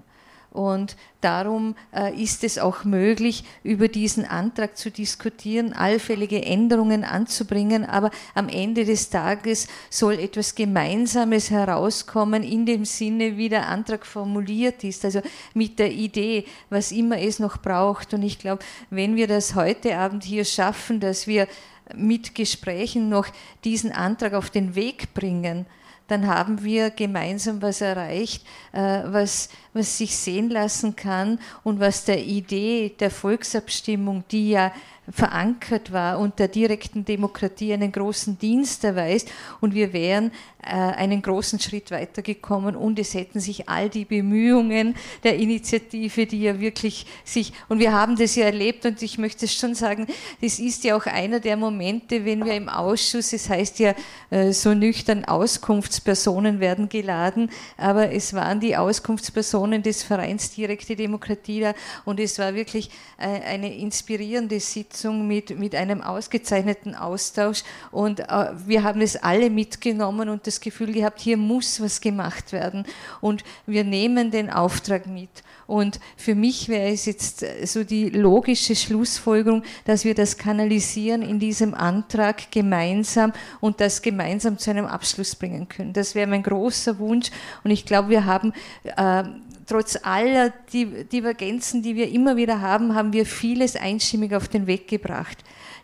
Und darum äh, ist es auch möglich, über diesen Antrag zu diskutieren, allfällige Änderungen anzubringen. Aber am Ende des Tages soll etwas Gemeinsames herauskommen, in dem Sinne, wie der Antrag formuliert ist. Also mit der Idee, was immer es noch braucht. Und ich glaube, wenn wir das heute Abend hier schaffen, dass wir mit Gesprächen noch diesen Antrag auf den Weg bringen, dann haben wir gemeinsam was erreicht, äh, was, was sich sehen lassen kann und was der Idee der Volksabstimmung, die ja verankert war und der direkten Demokratie einen großen Dienst erweist. Und wir wären äh, einen großen Schritt weitergekommen und es hätten sich all die Bemühungen der Initiative, die ja wirklich sich, und wir haben das ja erlebt und ich möchte es schon sagen, das ist ja auch einer der Momente, wenn wir im Ausschuss, es heißt ja äh, so nüchtern, Auskunftspersonen werden geladen, aber es waren die Auskunftspersonen des Vereins Direkte Demokratie da und es war wirklich äh, eine inspirierende Sitzung Sitzung mit, mit einem ausgezeichneten Austausch und äh, wir haben es alle mitgenommen und das Gefühl gehabt, hier muss was gemacht werden und wir nehmen den Auftrag mit. Und für mich wäre es jetzt äh, so die logische Schlussfolgerung, dass wir das kanalisieren in diesem Antrag gemeinsam und das gemeinsam zu einem Abschluss bringen können. Das wäre mein großer Wunsch und ich glaube, wir haben äh, trotz aller Divergenzen, die wir immer wieder haben, haben wir vieles einstimmig auf den Weg gebracht.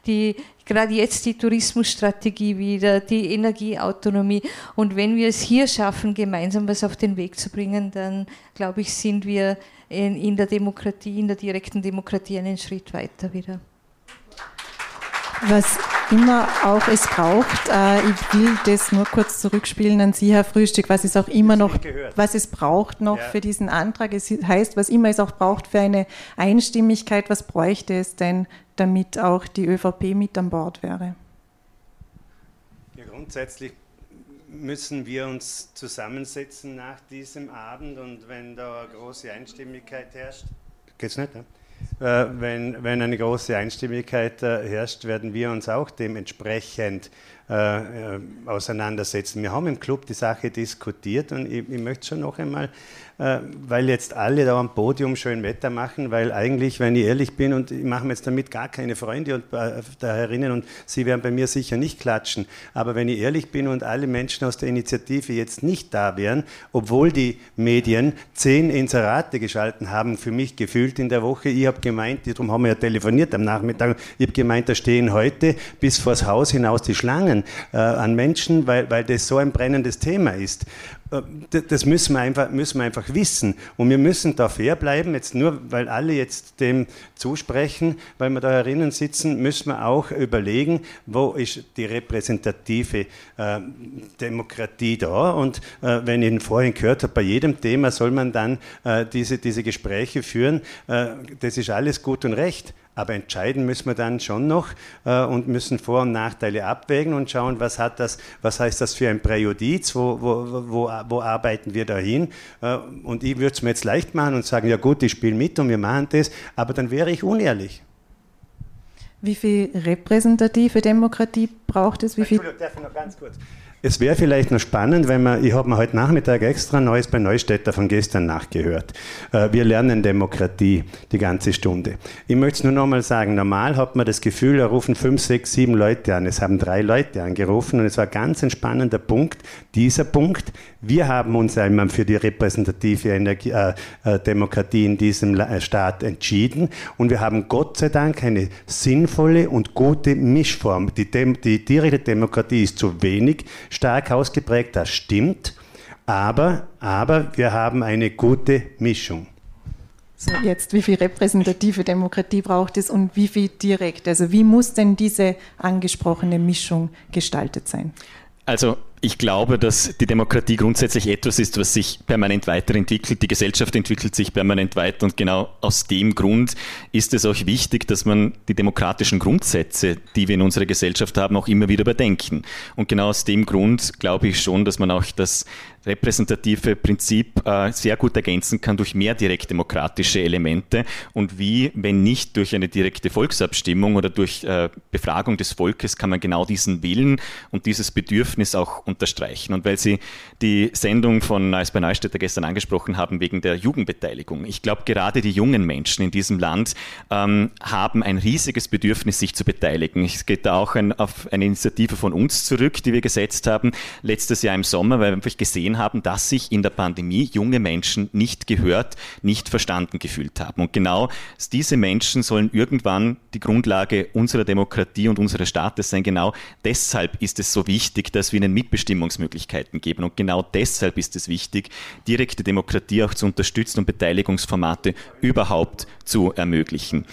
Die, gerade jetzt die Tourismusstrategie wieder, die Energieautonomie. Und wenn wir es hier schaffen, gemeinsam was auf den Weg zu bringen, dann glaube ich, sind wir in, in der Demokratie, in der direkten Demokratie einen Schritt weiter wieder. Was immer auch es braucht, äh, ich will das nur kurz zurückspielen an Sie, Herr Frühstück, was es auch immer noch, was es braucht noch ja. für diesen Antrag. Es heißt, was immer es auch braucht für eine Einstimmigkeit, was bräuchte es denn, damit auch die ÖVP mit an Bord wäre? Ja, grundsätzlich müssen wir uns zusammensetzen nach diesem Abend und wenn da große Einstimmigkeit herrscht, geht's nicht, ne? Äh, wenn, wenn eine große Einstimmigkeit äh, herrscht, werden wir uns auch dementsprechend äh, auseinandersetzen. Wir haben im Club die Sache diskutiert und ich, ich möchte schon noch einmal äh, weil jetzt alle da am Podium schön Wetter machen, weil eigentlich, wenn ich ehrlich bin, und ich mache mir jetzt damit gar keine Freunde und äh, da herinnen und Sie werden bei mir sicher nicht klatschen, aber wenn ich ehrlich bin und alle Menschen aus der Initiative jetzt nicht da wären, obwohl die Medien zehn Inserate geschalten haben, für mich gefühlt in der Woche, ich habe gemeint, darum haben wir ja telefoniert am Nachmittag, ich habe gemeint, da stehen heute bis vors Haus hinaus die Schlangen äh, an Menschen, weil, weil das so ein brennendes Thema ist. Äh, das müssen wir, einfach, müssen wir einfach wissen. Und wir müssen da fair bleiben, jetzt nur weil alle jetzt dem zusprechen, weil wir da herinnen sitzen, müssen wir auch überlegen, wo ist die repräsentative äh, Demokratie da. Und äh, wenn ich vorhin gehört habe, bei jedem Thema soll man dann äh, diese, diese Gespräche führen. Äh, das ist alles gut und recht. Aber entscheiden müssen wir dann schon noch äh, und müssen Vor- und Nachteile abwägen und schauen, was, hat das, was heißt das für ein Präjudiz, wo, wo, wo, wo arbeiten wir dahin. Äh, und ich würde es mir jetzt leicht machen und sagen, ja gut, ich spiele mit und wir machen das, aber dann wäre ich unehrlich. Wie viel repräsentative Demokratie braucht es? Wie viel Entschuldigung, darf ich noch ganz kurz. Es wäre vielleicht noch spannend, wenn man, ich habe mir heute Nachmittag extra Neues bei Neustädter von gestern nachgehört. Äh, wir lernen Demokratie die ganze Stunde. Ich möchte es nur noch mal sagen, normal hat man das Gefühl, da rufen fünf, sechs, sieben Leute an. Es haben drei Leute angerufen und es war ganz ein spannender Punkt. Dieser Punkt, wir haben uns einmal für die repräsentative Energie, äh, äh, Demokratie in diesem äh, Staat entschieden und wir haben Gott sei Dank eine sinnvolle und gute Mischform. Die, Dem die direkte Demokratie ist zu wenig stark ausgeprägt, das stimmt, aber, aber wir haben eine gute Mischung. So, jetzt, wie viel repräsentative Demokratie braucht es und wie viel direkt? Also wie muss denn diese angesprochene Mischung gestaltet sein? Also ich glaube, dass die Demokratie grundsätzlich etwas ist, was sich permanent weiterentwickelt. Die Gesellschaft entwickelt sich permanent weiter und genau aus dem Grund ist es auch wichtig, dass man die demokratischen Grundsätze, die wir in unserer Gesellschaft haben, auch immer wieder überdenken. Und genau aus dem Grund glaube ich schon, dass man auch das repräsentative Prinzip äh, sehr gut ergänzen kann durch mehr direktdemokratische Elemente und wie, wenn nicht durch eine direkte Volksabstimmung oder durch äh, Befragung des Volkes, kann man genau diesen Willen und dieses Bedürfnis auch unterstreichen. Und weil Sie die Sendung von Neues bei Neustädter gestern angesprochen haben wegen der Jugendbeteiligung. Ich glaube, gerade die jungen Menschen in diesem Land ähm, haben ein riesiges Bedürfnis, sich zu beteiligen. Es geht da auch ein, auf eine Initiative von uns zurück, die wir gesetzt haben letztes Jahr im Sommer, weil wir einfach gesehen haben, dass sich in der Pandemie junge Menschen nicht gehört, nicht verstanden gefühlt haben. Und genau diese Menschen sollen irgendwann die Grundlage unserer Demokratie und unseres Staates sein. Genau deshalb ist es so wichtig, dass wir ihnen Mitbestimmungsmöglichkeiten geben. Und genau deshalb ist es wichtig, direkte Demokratie auch zu unterstützen und Beteiligungsformate überhaupt zu ermöglichen.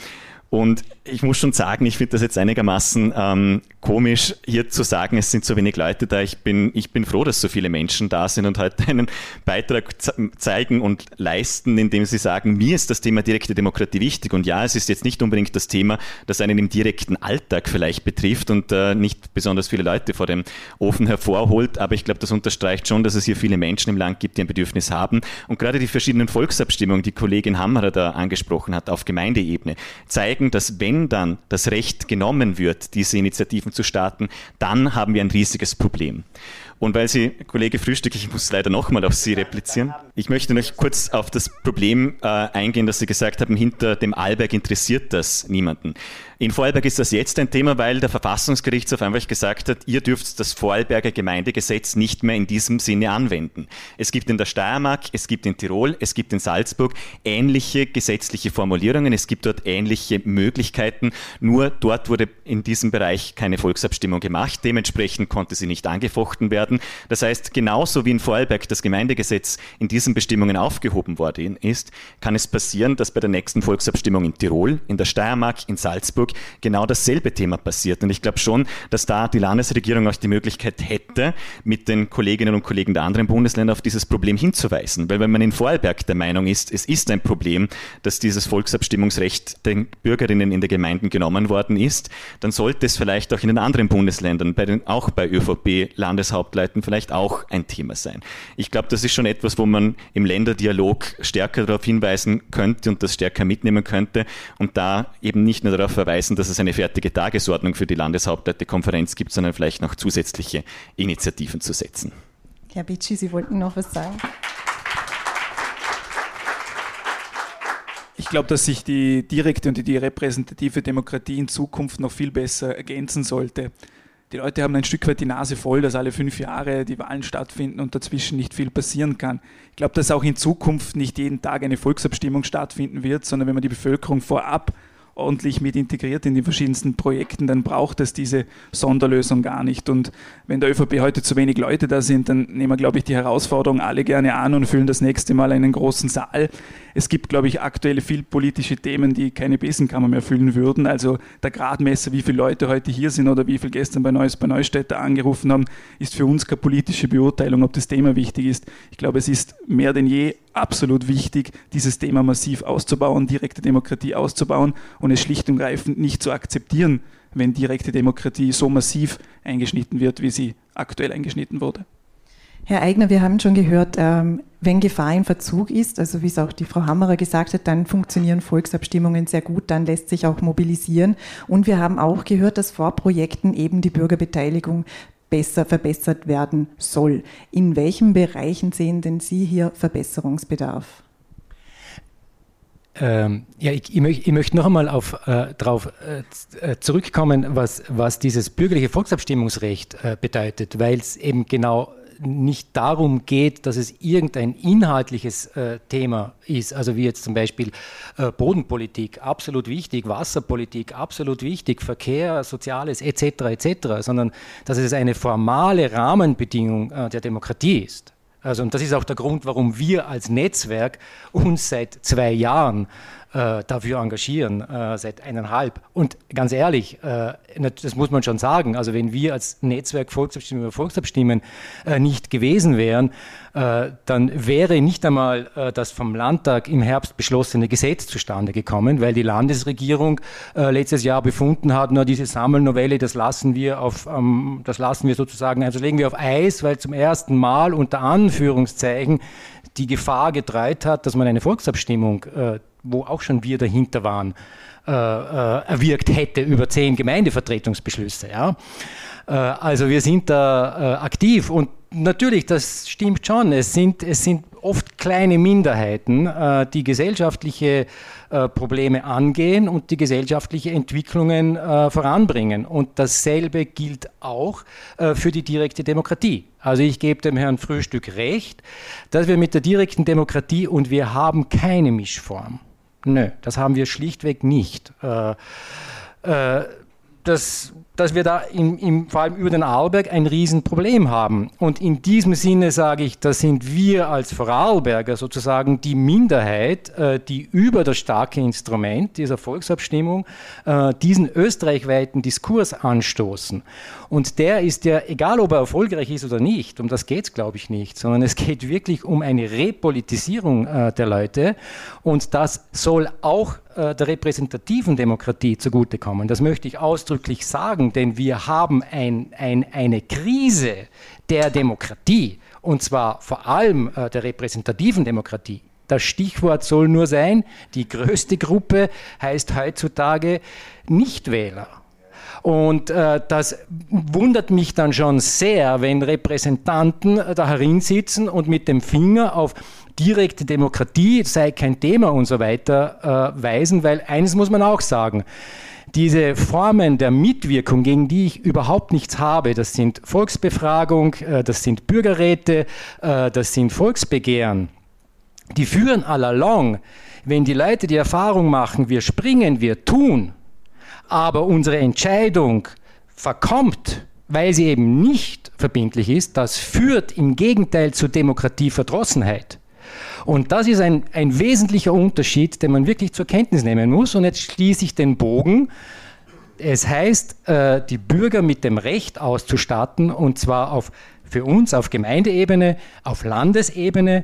Und ich muss schon sagen, ich finde das jetzt einigermaßen ähm, komisch, hier zu sagen, es sind so wenig Leute da. Ich bin, ich bin froh, dass so viele Menschen da sind und heute einen Beitrag zeigen und leisten, indem sie sagen, mir ist das Thema direkte Demokratie wichtig. Und ja, es ist jetzt nicht unbedingt das Thema, das einen im direkten Alltag vielleicht betrifft und äh, nicht besonders viele Leute vor dem Ofen hervorholt. Aber ich glaube, das unterstreicht schon, dass es hier viele Menschen im Land gibt, die ein Bedürfnis haben. Und gerade die verschiedenen Volksabstimmungen, die Kollegin Hammerer da angesprochen hat, auf Gemeindeebene, zeigen, zeigen, dass wenn dann das Recht genommen wird, diese Initiativen zu starten, dann haben wir ein riesiges Problem. Und weil Sie, Kollege Frühstück, ich muss leider nochmal auf Sie replizieren. Ich möchte noch kurz auf das Problem äh, eingehen, dass Sie gesagt haben, hinter dem Allberg interessiert das niemanden. In Vorarlberg ist das jetzt ein Thema, weil der Verfassungsgerichtshof einfach gesagt hat, ihr dürft das Vorarlberger Gemeindegesetz nicht mehr in diesem Sinne anwenden. Es gibt in der Steiermark, es gibt in Tirol, es gibt in Salzburg ähnliche gesetzliche Formulierungen, es gibt dort ähnliche Möglichkeiten, nur dort wurde in diesem Bereich keine Volksabstimmung gemacht, dementsprechend konnte sie nicht angefochten werden. Das heißt, genauso wie in Vorarlberg das Gemeindegesetz in diesen Bestimmungen aufgehoben worden ist, kann es passieren, dass bei der nächsten Volksabstimmung in Tirol, in der Steiermark, in Salzburg genau dasselbe Thema passiert. Und ich glaube schon, dass da die Landesregierung auch die Möglichkeit hätte, mit den Kolleginnen und Kollegen der anderen Bundesländer auf dieses Problem hinzuweisen. Weil wenn man in Vorarlberg der Meinung ist, es ist ein Problem, dass dieses Volksabstimmungsrecht den Bürgerinnen in der Gemeinden genommen worden ist, dann sollte es vielleicht auch in den anderen Bundesländern, bei den, auch bei ÖVP-Landeshauptleuten vielleicht auch ein Thema sein. Ich glaube, das ist schon etwas, wo man im Länderdialog stärker darauf hinweisen könnte und das stärker mitnehmen könnte und da eben nicht nur darauf verweisen, heißen, dass es eine fertige Tagesordnung für die Landeshauptleitekonferenz gibt, sondern vielleicht noch zusätzliche Initiativen zu setzen. Herr Bitschi, Sie wollten noch was sagen? Ich glaube, dass sich die direkte und die repräsentative Demokratie in Zukunft noch viel besser ergänzen sollte. Die Leute haben ein Stück weit die Nase voll, dass alle fünf Jahre die Wahlen stattfinden und dazwischen nicht viel passieren kann. Ich glaube, dass auch in Zukunft nicht jeden Tag eine Volksabstimmung stattfinden wird, sondern wenn man die Bevölkerung vorab ordentlich mit integriert in die verschiedensten Projekten, dann braucht es diese Sonderlösung gar nicht. Und wenn der ÖVP heute zu wenig Leute da sind, dann nehmen wir, glaube ich, die Herausforderung alle gerne an und füllen das nächste Mal einen großen Saal. Es gibt, glaube ich, aktuell viel politische Themen, die keine Besenkammer mehr füllen würden. Also der Gradmesser, wie viele Leute heute hier sind oder wie viele gestern bei Neues bei Neustädter angerufen haben, ist für uns keine politische Beurteilung, ob das Thema wichtig ist. Ich glaube, es ist mehr denn je absolut wichtig, dieses Thema massiv auszubauen, direkte Demokratie auszubauen und es schlicht und greifend nicht zu akzeptieren, wenn direkte Demokratie so massiv eingeschnitten wird, wie sie aktuell eingeschnitten wurde. Herr Eigner, wir haben schon gehört, ähm, wenn Gefahr in Verzug ist, also wie es auch die Frau Hammerer gesagt hat, dann funktionieren Volksabstimmungen sehr gut, dann lässt sich auch mobilisieren. Und wir haben auch gehört, dass vor Projekten eben die Bürgerbeteiligung besser verbessert werden soll. In welchen Bereichen sehen denn Sie hier Verbesserungsbedarf? Ähm, ja, ich, ich, möcht, ich, möchte noch einmal äh, darauf äh, äh, zurückkommen, was, was dieses bürgerliche Volksabstimmungsrecht äh, bedeutet, weil es eben genau nicht darum geht, dass es irgendein inhaltliches äh, Thema ist, also wie jetzt zum Beispiel äh, Bodenpolitik, absolut wichtig, Wasserpolitik, absolut wichtig, Verkehr, Soziales etc. etc., sondern dass es eine formale Rahmenbedingung äh, der Demokratie ist. Also, und das ist auch der Grund, warum wir als Netzwerk uns seit zwei Jahren dafür engagieren, äh, seit eineinhalb. Und ganz ehrlich, äh, das muss man schon sagen, also wenn wir als Netzwerk Volksabstimmen über Volksabstimmen äh, nicht gewesen wären, äh, dann wäre nicht einmal äh, das vom Landtag im Herbst beschlossene Gesetz zustande gekommen, weil die Landesregierung letztes Jahr befunden hat, na, diese Sammelnovelle, das lassen wir auf, ähm, das lassen wir sozusagen, also legen wir auf Eis, weil zum ersten Mal unter Anführungszeichen die Gefahr getreut hat, dass man eine Volksabstimmung wo auch schon wir dahinter waren, äh, äh, erwirkt hätte über zehn Gemeindevertretungsbeschlüsse. Ja? Äh, also wir sind da äh, aktiv und natürlich, das stimmt schon. Es sind, es sind oft kleine Minderheiten, äh, die gesellschaftliche äh, Probleme angehen und die gesellschaftliche Entwicklungen voranbringen. Und dasselbe gilt auch für die direkte Demokratie. Also ich gebe dem Herrn Frühstück recht, dass wir mit der direkten Demokratie und wir haben keine Mischform. Nö, das haben wir schlichtweg nicht. Äh, äh, das dass wir da im, im, vor allem über den Arlberg ein Riesenproblem haben. Und in diesem Sinne sage ich, da sind wir als Vorarlberger sozusagen die Minderheit, äh, die über das starke Instrument dieser Volksabstimmung äh, diesen österreichweiten Diskurs anstoßen. Und der ist ja, egal ob er erfolgreich ist oder nicht, um das geht es, glaube ich, nicht, sondern es geht wirklich um eine Repolitisierung äh, der Leute. Und das soll auch äh, der repräsentativen Demokratie zugutekommen. Das möchte ich ausdrücklich sagen, denn wir haben ein, ein, eine Krise der Demokratie, und zwar vor allem äh, der repräsentativen Demokratie. Das Stichwort soll nur sein, die größte Gruppe heißt heutzutage Nichtwähler. Und äh, das wundert mich dann schon sehr, wenn Repräsentanten da herin und mit dem Finger auf direkte Demokratie sei kein Thema und so weiter äh, weisen, weil eines muss man auch sagen. Diese Formen der Mitwirkung, gegen die ich überhaupt nichts habe, das sind Volksbefragung, äh, das sind Bürgerräte, äh, das sind Volksbegehren, die führen all along, wenn die Leute die Erfahrung machen, wir springen, wir tun, aber unsere Entscheidung verkommt, weil sie eben nicht verbindlich ist, das führt im Gegenteil zu Demokratieverdrossenheit. Und das ist ein, ein wesentlicher Unterschied, den man wirklich zur Kenntnis nehmen muss. Und jetzt schließe ich den Bogen. Es heißt, äh, die Bürger mit dem Recht auszustatten, und zwar auf, für uns auf Gemeindeebene, auf Landesebene,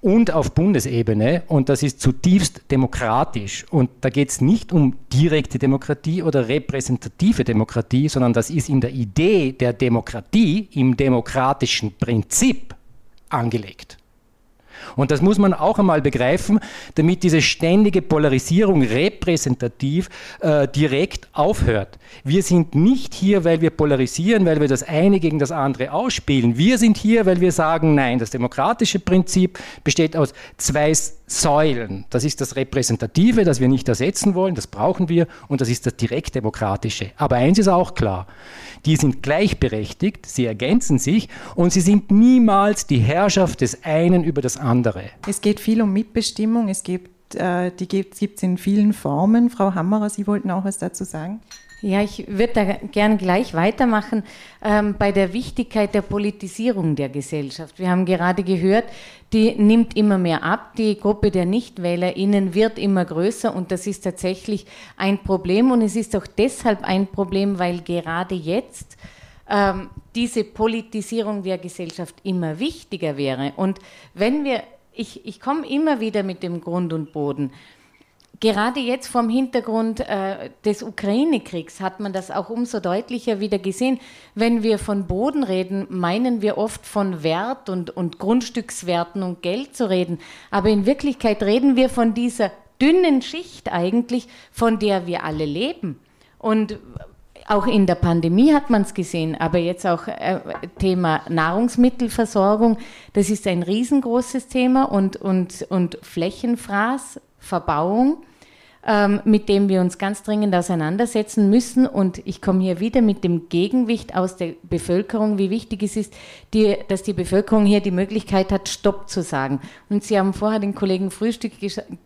und auf Bundesebene und das ist zutiefst demokratisch. Und da geht es nicht um direkte Demokratie oder repräsentative Demokratie, sondern das ist in der Idee der Demokratie, im demokratischen Prinzip angelegt. Und das muss man auch einmal begreifen, damit diese ständige Polarisierung repräsentativ äh, direkt aufhört. Wir sind nicht hier, weil wir polarisieren, weil wir das eine gegen das andere ausspielen. Wir sind hier, weil wir sagen, nein, das demokratische Prinzip besteht aus zwei Säulen. Das ist das Repräsentative, das wir nicht ersetzen wollen, das brauchen wir, und das ist das direktdemokratische. Aber eins ist auch klar, die sind gleichberechtigt, sie ergänzen sich und sie sind niemals die Herrschaft des einen über das andere. Es geht viel um Mitbestimmung, es gibt, äh, die gibt es in vielen Formen. Frau Hammerer, Sie wollten auch was dazu sagen? Ja, ich würde da gerne gleich weitermachen ähm, bei der Wichtigkeit der Politisierung der Gesellschaft. Wir haben gerade gehört, die nimmt immer mehr ab. Die Gruppe der NichtwählerInnen wird immer größer und das ist tatsächlich ein Problem. Und es ist auch deshalb ein Problem, weil gerade jetzt ähm, diese Politisierung der Gesellschaft immer wichtiger wäre. Und wenn wir, ich, ich komme immer wieder mit dem Grund und Boden. Gerade jetzt vom Hintergrund äh, des Ukraine-Kriegs hat man das auch umso deutlicher wieder gesehen. Wenn wir von Boden reden, meinen wir oft von Wert und, und Grundstückswerten und Geld zu reden. Aber in Wirklichkeit reden wir von dieser dünnen Schicht eigentlich, von der wir alle leben. Und Auch in der Pandemie hat man es gesehen, aber jetzt auch äh, Thema Nahrungsmittelversorgung, das ist ein riesengroßes Thema und, und, und Flächenfraß, Verbauung ähm, mit dem wir uns ganz dringend auseinandersetzen müssen. Und ich komme hier wieder mit dem Gegenwicht aus der Bevölkerung, wie wichtig es ist, die, dass die Bevölkerung hier die Möglichkeit hat, Stopp zu sagen. Und Sie haben vorher den Kollegen Frühstück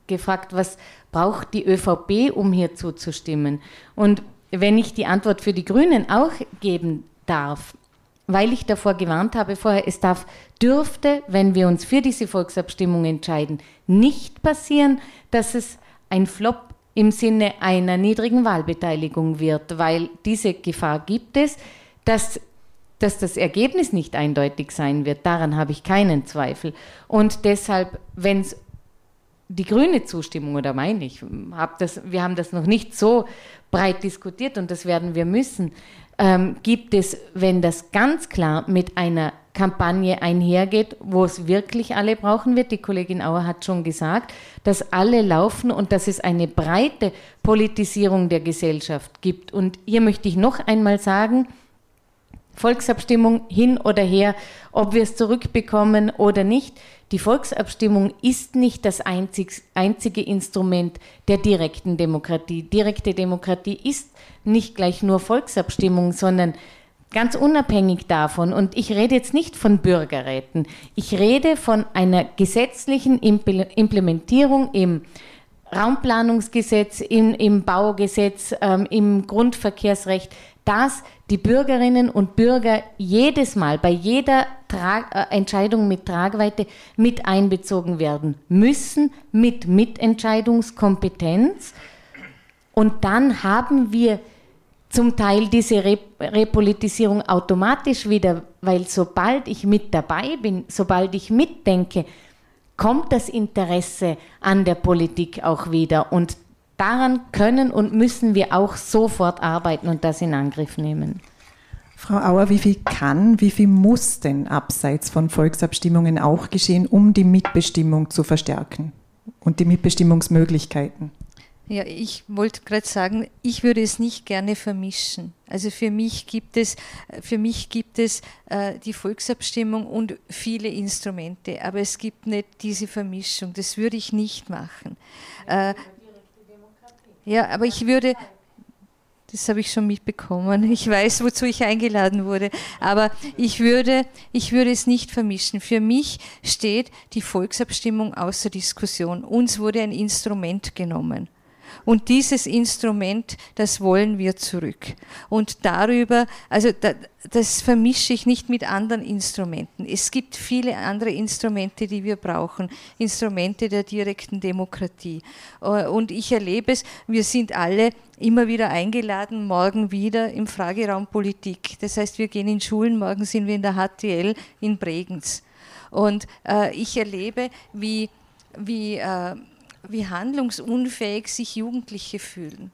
gefragt, was braucht die ÖVP, um hier zuzustimmen? Und wenn ich die Antwort für die Grünen auch geben darf, weil ich davor gewarnt habe vorher, es darf, dürfte, wenn wir uns für diese Volksabstimmung entscheiden, nicht passieren, dass es ein Flop im Sinne einer niedrigen Wahlbeteiligung wird, weil diese Gefahr gibt es, dass, dass das Ergebnis nicht eindeutig sein wird. Daran habe ich keinen Zweifel. Und deshalb, wenn es die grüne Zustimmung, oder meine ich, hab das, wir haben das noch nicht so breit diskutiert und das werden wir müssen, ähm, gibt es, wenn das ganz klar mit einer Kampagne einhergeht, wo es wirklich alle brauchen wird. Die Kollegin Auer hat schon gesagt, dass alle laufen und dass es eine breite Politisierung der Gesellschaft gibt. Und hier möchte ich noch einmal sagen, Volksabstimmung hin oder her, ob wir es zurückbekommen oder nicht. Die Volksabstimmung ist nicht das einzig, einzige Instrument der direkten Demokratie. Direkte Demokratie ist nicht gleich nur Volksabstimmung, sondern Ganz unabhängig davon, und ich rede jetzt nicht von Bürgerräten, ich rede von einer gesetzlichen Implementierung im Raumplanungsgesetz, in, im Baugesetz, ähm, im Grundverkehrsrecht, dass die Bürgerinnen und Bürger jedes Mal bei jeder Trag äh, Entscheidung mit Tragweite mit einbezogen werden müssen, mit Mitentscheidungskompetenz. Und dann haben wir zum Teil diese Repolitisierung automatisch wieder, weil sobald ich mit dabei bin, sobald ich mitdenke, kommt das Interesse an der Politik auch wieder. Und daran können und müssen wir auch sofort arbeiten und das in Angriff nehmen. Frau Auer, wie viel kann, wie viel muss denn abseits von Volksabstimmungen auch geschehen, um die Mitbestimmung zu verstärken und die Mitbestimmungsmöglichkeiten? Ja, ich wollte gerade sagen, ich würde es nicht gerne vermischen. Also für mich gibt es, für mich gibt es äh, die Volksabstimmung und viele Instrumente, aber es gibt nicht diese Vermischung. Das würde ich nicht machen. Äh, ja, aber ich würde, das habe ich schon mitbekommen. Ich weiß, wozu ich eingeladen wurde. Aber ich würde, ich würde es nicht vermischen. Für mich steht die Volksabstimmung außer Diskussion. Uns wurde ein Instrument genommen. Und dieses Instrument, das wollen wir zurück. Und darüber, also das vermische ich nicht mit anderen Instrumenten. Es gibt viele andere Instrumente, die wir brauchen, Instrumente der direkten Demokratie. Äh, und ich erlebe es, wir sind alle immer wieder eingeladen, morgen wieder im Frageraum Politik. Das heißt, wir gehen in Schulen, morgen sind wir in der HTL in Bregenz. Und äh, ich erlebe, wie, wie äh, wie handlungsunfähig sich Jugendliche fühlen,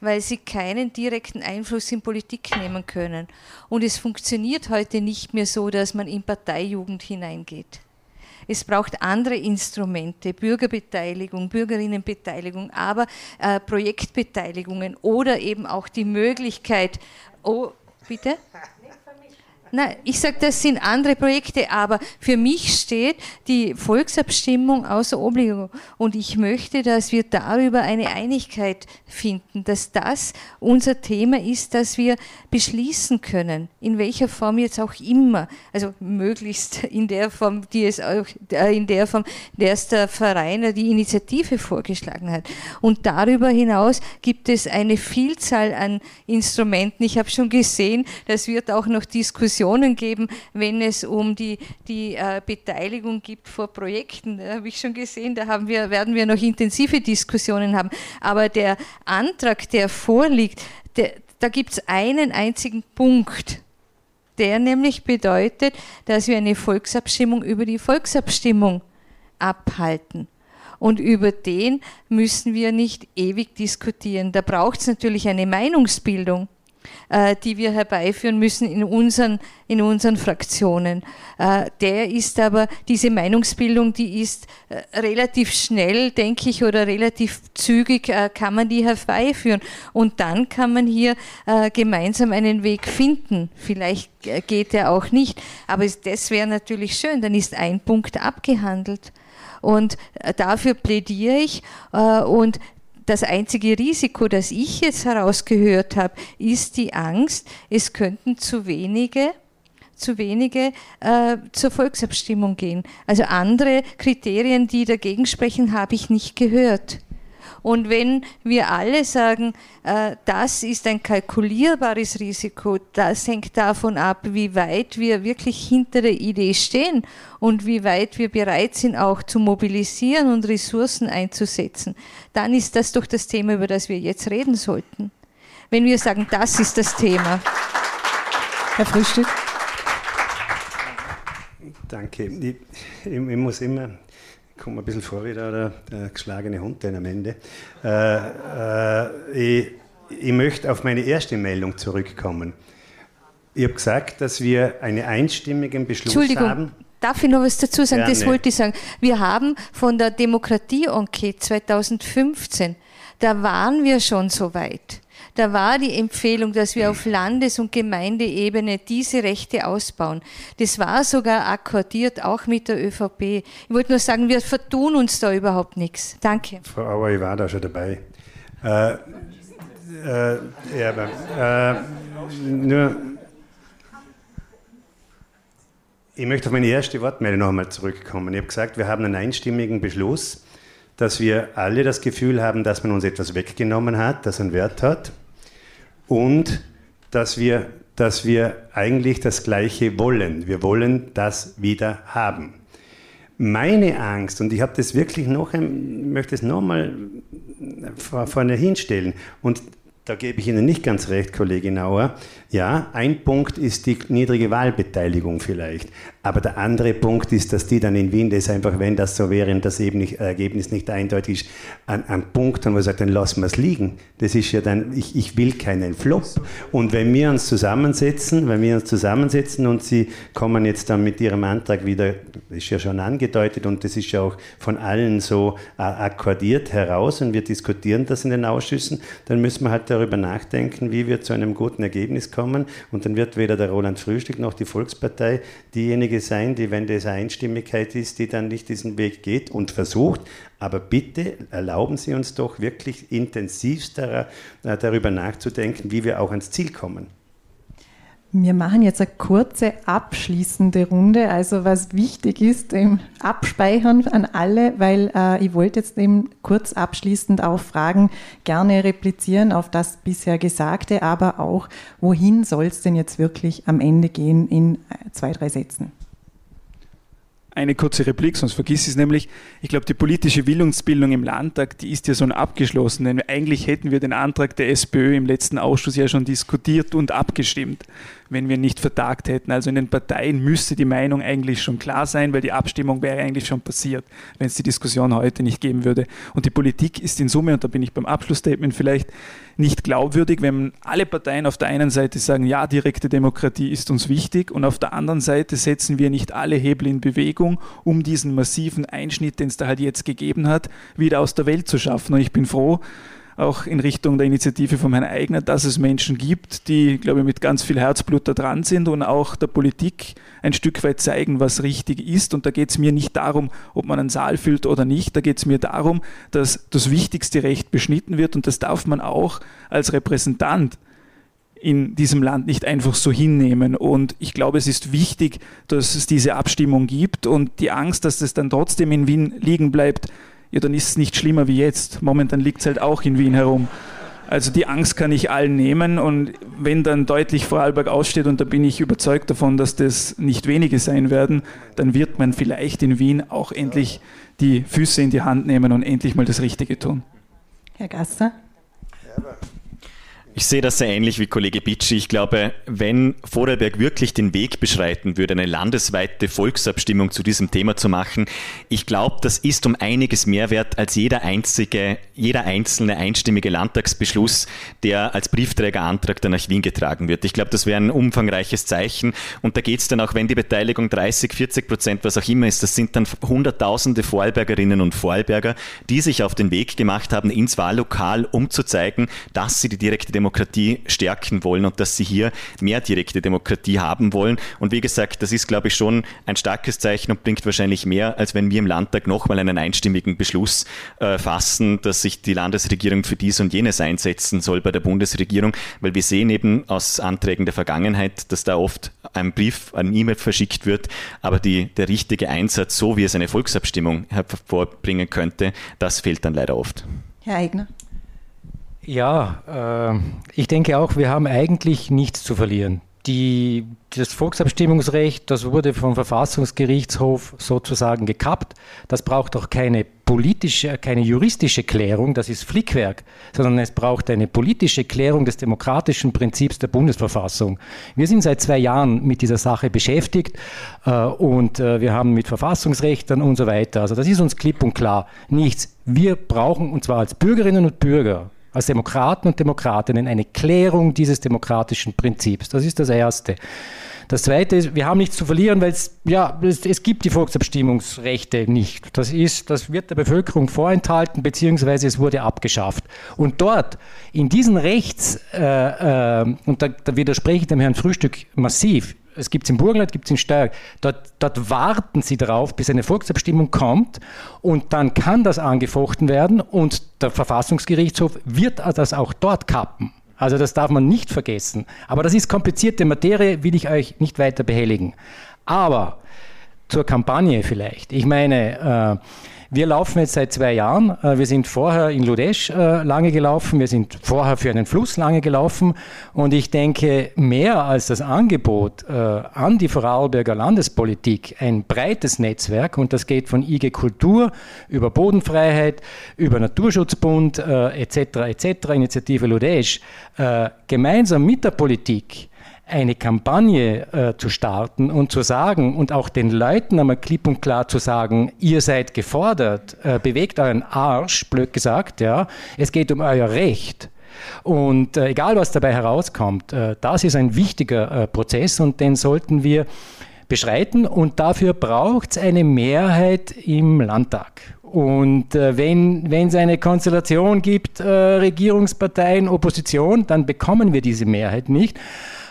weil sie keinen direkten Einfluss in Politik nehmen können. Und es funktioniert heute nicht mehr so, dass man in Parteijugend hineingeht. Es braucht andere Instrumente, Bürgerbeteiligung, Bürgerinnenbeteiligung, aber äh, Projektbeteiligungen oder eben auch die Möglichkeit, oh, bitte? Nein, ich sage, das sind andere Projekte, aber für mich steht die Volksabstimmung außer Obligo. Und ich möchte, dass wir darüber eine Einigkeit finden, dass das unser Thema ist, dass wir beschließen können, in welcher Form jetzt auch immer, also möglichst in der Form, die es auch, äh, in der Form, der es der Verein die Initiative vorgeschlagen hat. Und darüber hinaus gibt es eine Vielzahl an Instrumenten. Ich habe schon gesehen, das wird auch noch Diskussionen Diskussionen geben, wenn es um die, die äh, Beteiligung gibt vor Projekten. Da habe ich schon gesehen, da haben wir, werden wir noch intensive Diskussionen haben. Aber der Antrag, der vorliegt, der, da gibt es einen einzigen Punkt, der nämlich bedeutet, dass wir eine Volksabstimmung über die Volksabstimmung abhalten. Und über den müssen wir nicht ewig diskutieren. Da braucht es natürlich eine Meinungsbildung. Äh, die wir herbeiführen müssen in unseren, in unseren Fraktionen. Äh, der ist aber, diese Meinungsbildung, die ist äh, relativ schnell, denke ich, oder relativ zügig kann man die herbeiführen. Und dann kann man hier gemeinsam einen Weg finden. Vielleicht geht er auch nicht. Aber das wäre natürlich schön, dann ist ein Punkt abgehandelt. Und dafür plädiere ich. Und das einzige Risiko, das ich jetzt herausgehört habe, ist die Angst, es könnten zu wenige zu wenige äh, zur Volksabstimmung gehen. Also andere Kriterien, die dagegen sprechen, habe ich nicht gehört. Und wenn wir alle sagen, äh, das ist ein kalkulierbares Risiko, das hängt davon ab, wie weit wir wirklich hinter der Idee stehen und wie weit wir bereit sind, auch zu mobilisieren und Ressourcen einzusetzen, dann ist das doch das Thema, über das wir jetzt reden sollten. Wenn wir sagen, das ist das Thema. Herr Frühstück. Danke. Ich, ich, ich muss immer komme ein bisschen vor wie der, der geschlagene Hund dann am Ende. Äh, äh, ich, ich möchte auf meine erste Meldung zurückkommen. Ich habe gesagt, dass wir einen einstimmigen Beschluss Entschuldigung. haben. Darf ich noch was dazu sagen? Gerne. Das wollte ich sagen. Wir haben von der Demokratie-Enquete 2015, da waren wir schon so weit. Da war die Empfehlung, dass wir auf Landes- und Gemeindeebene diese Rechte ausbauen. Das war sogar akkordiert, auch mit der ÖVP. Ich wollte nur sagen, wir vertun uns da überhaupt nichts. Danke. Frau Auer, ich war da schon dabei. Äh, äh, ja, aber, äh, nur, ich möchte auf meine erste Wortmeldung noch einmal zurückkommen. Ich habe gesagt, wir haben einen einstimmigen Beschluss, dass wir alle das Gefühl haben, dass man uns etwas weggenommen hat, das einen Wert hat und dass wir, dass wir eigentlich das Gleiche wollen. Wir wollen das wieder haben. Meine Angst, und ich habe das wirklich noch, möchte es nochmal vorne hinstellen, und da gebe ich Ihnen nicht ganz recht, Kollegin Auer. Ja, ein Punkt ist die niedrige Wahlbeteiligung vielleicht. Aber der andere Punkt ist, dass die dann in Wien das einfach, wenn das so wäre und das Ergebnis nicht eindeutig ist, an, an Punkt haben, wo man sagt, dann lassen wir es liegen. Das ist ja dann, ich, ich will keinen Flop. Und wenn wir uns zusammensetzen, wenn wir uns zusammensetzen und Sie kommen jetzt dann mit Ihrem Antrag wieder, ist ja schon angedeutet und das ist ja auch von allen so akkordiert heraus und wir diskutieren das in den Ausschüssen, dann müssen wir halt darüber nachdenken, wie wir zu einem guten Ergebnis kommen. Und dann wird weder der Roland Frühstück noch die Volkspartei diejenige sein, die, wenn das Einstimmigkeit ist, die dann nicht diesen Weg geht und versucht. Aber bitte erlauben Sie uns doch wirklich intensivst darüber nachzudenken, wie wir auch ans Ziel kommen. Wir machen jetzt eine kurze abschließende Runde. Also was wichtig ist, im Abspeichern an alle, weil äh, ich wollte jetzt eben kurz abschließend auch Fragen gerne replizieren auf das bisher Gesagte, aber auch, wohin soll es denn jetzt wirklich am Ende gehen in äh, zwei, drei Sätzen? eine kurze Replik, sonst vergiss ich es nämlich. Ich glaube, die politische Willensbildung im Landtag, die ist ja schon abgeschlossen, denn eigentlich hätten wir den Antrag der SPÖ im letzten Ausschuss ja schon diskutiert und abgestimmt wenn wir nicht vertagt hätten. Also in den Parteien müsste die Meinung eigentlich schon klar sein, weil die Abstimmung wäre eigentlich schon passiert, wenn es die Diskussion heute nicht geben würde. Und die Politik ist in Summe, und da bin ich beim Abschlussstatement vielleicht, nicht glaubwürdig, wenn alle Parteien auf der einen Seite sagen, ja, direkte Demokratie ist uns wichtig und auf der anderen Seite setzen wir nicht alle Hebel in Bewegung, um diesen massiven Einschnitt, den es da halt jetzt gegeben hat, wieder aus der Welt zu schaffen. Und ich bin froh, auch in Richtung der Initiative von Herrn Eigner, dass es Menschen gibt, die, glaube ich, mit ganz viel Herzblut da dran sind und auch der Politik ein Stück weit zeigen, was richtig ist. Und da geht es mir nicht darum, ob man einen Saal füllt oder nicht. Da geht es mir darum, dass das wichtigste Recht beschnitten wird und das darf man auch als Repräsentant in diesem Land nicht einfach so hinnehmen. Und ich glaube, es ist wichtig, dass es diese Abstimmung gibt und die Angst, dass es dann trotzdem in Wien liegen bleibt, ja, dann ist es nicht schlimmer wie jetzt. Momentan liegt es halt auch in Wien herum. Also die Angst kann ich allen nehmen und wenn dann deutlich Vorarlberg aussteht und da bin ich überzeugt davon, dass das nicht wenige sein werden, dann wird man vielleicht in Wien auch endlich die Füße in die Hand nehmen und endlich mal das Richtige tun. Herr Gasser? Ich sehe das sehr ähnlich wie Kollege Bitschi. Ich glaube, wenn Vorarlberg wirklich den Weg beschreiten würde, eine landesweite Volksabstimmung zu diesem Thema zu machen, ich glaube, das ist um einiges mehr wert als jeder einzige, jeder einzelne einstimmige Landtagsbeschluss, der als Briefträgerantrag dann nach Wien getragen wird. Ich glaube, das wäre ein umfangreiches Zeichen. Und da geht es dann auch, wenn die Beteiligung 30, 40 Prozent, was auch immer ist, das sind dann Hunderttausende Vorarlbergerinnen und Vorarlberger, die sich auf den Weg gemacht haben ins Wahllokal, um zu zeigen, dass sie die direkte Demokratie stärken wollen und dass sie hier mehr direkte Demokratie haben wollen. Und wie gesagt, das ist, glaube ich, schon ein starkes Zeichen und bringt wahrscheinlich mehr, als wenn wir im Landtag nochmal einen einstimmigen Beschluss äh, fassen, dass sich die Landesregierung für dies und jenes einsetzen soll bei der Bundesregierung, weil wir sehen eben aus Anträgen der Vergangenheit, dass da oft ein Brief, ein E-Mail verschickt wird, aber die, der richtige Einsatz, so wie es eine Volksabstimmung hervorbringen könnte, das fehlt dann leider oft. Herr Eigner. Ja, äh, ich denke auch, wir haben eigentlich nichts zu verlieren. Die, das Volksabstimmungsrecht, das wurde vom Verfassungsgerichtshof sozusagen gekappt. Das braucht auch keine politische, keine juristische Klärung, das ist Flickwerk, sondern es braucht eine politische Klärung des demokratischen Prinzips der Bundesverfassung. Wir sind seit zwei Jahren mit dieser Sache beschäftigt äh, und äh, wir haben mit Verfassungsrechtern und so weiter. Also das ist uns klipp und klar nichts. Wir brauchen, und zwar als Bürgerinnen und Bürger, als Demokraten und Demokratinnen eine Klärung dieses demokratischen Prinzips. Das ist das Erste. Das Zweite ist, wir haben nichts zu verlieren, weil es, ja, es, es, gibt die Volksabstimmungsrechte nicht. Das, ist, das wird der Bevölkerung vorenthalten, beziehungsweise es wurde abgeschafft. Und dort, in diesen Rechts, äh, äh, und da, da widerspreche ich dem Herrn Frühstück massiv, es gibt es im Burgenland, gibt es in Steiermark. Dort, dort warten sie darauf, bis eine Volksabstimmung kommt und dann kann das angefochten werden und der Verfassungsgerichtshof wird das auch dort kappen. Also das darf man nicht vergessen. Aber das ist komplizierte Materie, will ich euch nicht weiter behelligen. Aber zur Kampagne vielleicht. Ich meine, äh, wir laufen jetzt seit zwei Jahren. Äh, wir sind vorher in Ludesch äh, lange gelaufen. Wir sind vorher für einen Fluss lange gelaufen. Und ich denke, mehr als das Angebot äh, an die Vorarlberger Landespolitik, ein breites Netzwerk, und das geht von IG Kultur über Bodenfreiheit, über Naturschutzbund etc., etc., Initiative Ludesch, gemeinsam mit der Politik eine Kampagne äh, zu starten und zu sagen und auch den Leuten einmal klipp und klar zu sagen, ihr seid gefordert, äh, bewegt euren Arsch, blöd gesagt, ja, es geht um euer Recht. Und äh, egal, was dabei herauskommt, äh, das ist ein wichtiger äh, Prozess und den sollten wir beschreiten und dafür braucht es eine Mehrheit im Landtag. Und äh, wenn es eine Konstellation gibt, äh, Regierungsparteien, Opposition, dann bekommen wir diese Mehrheit nicht.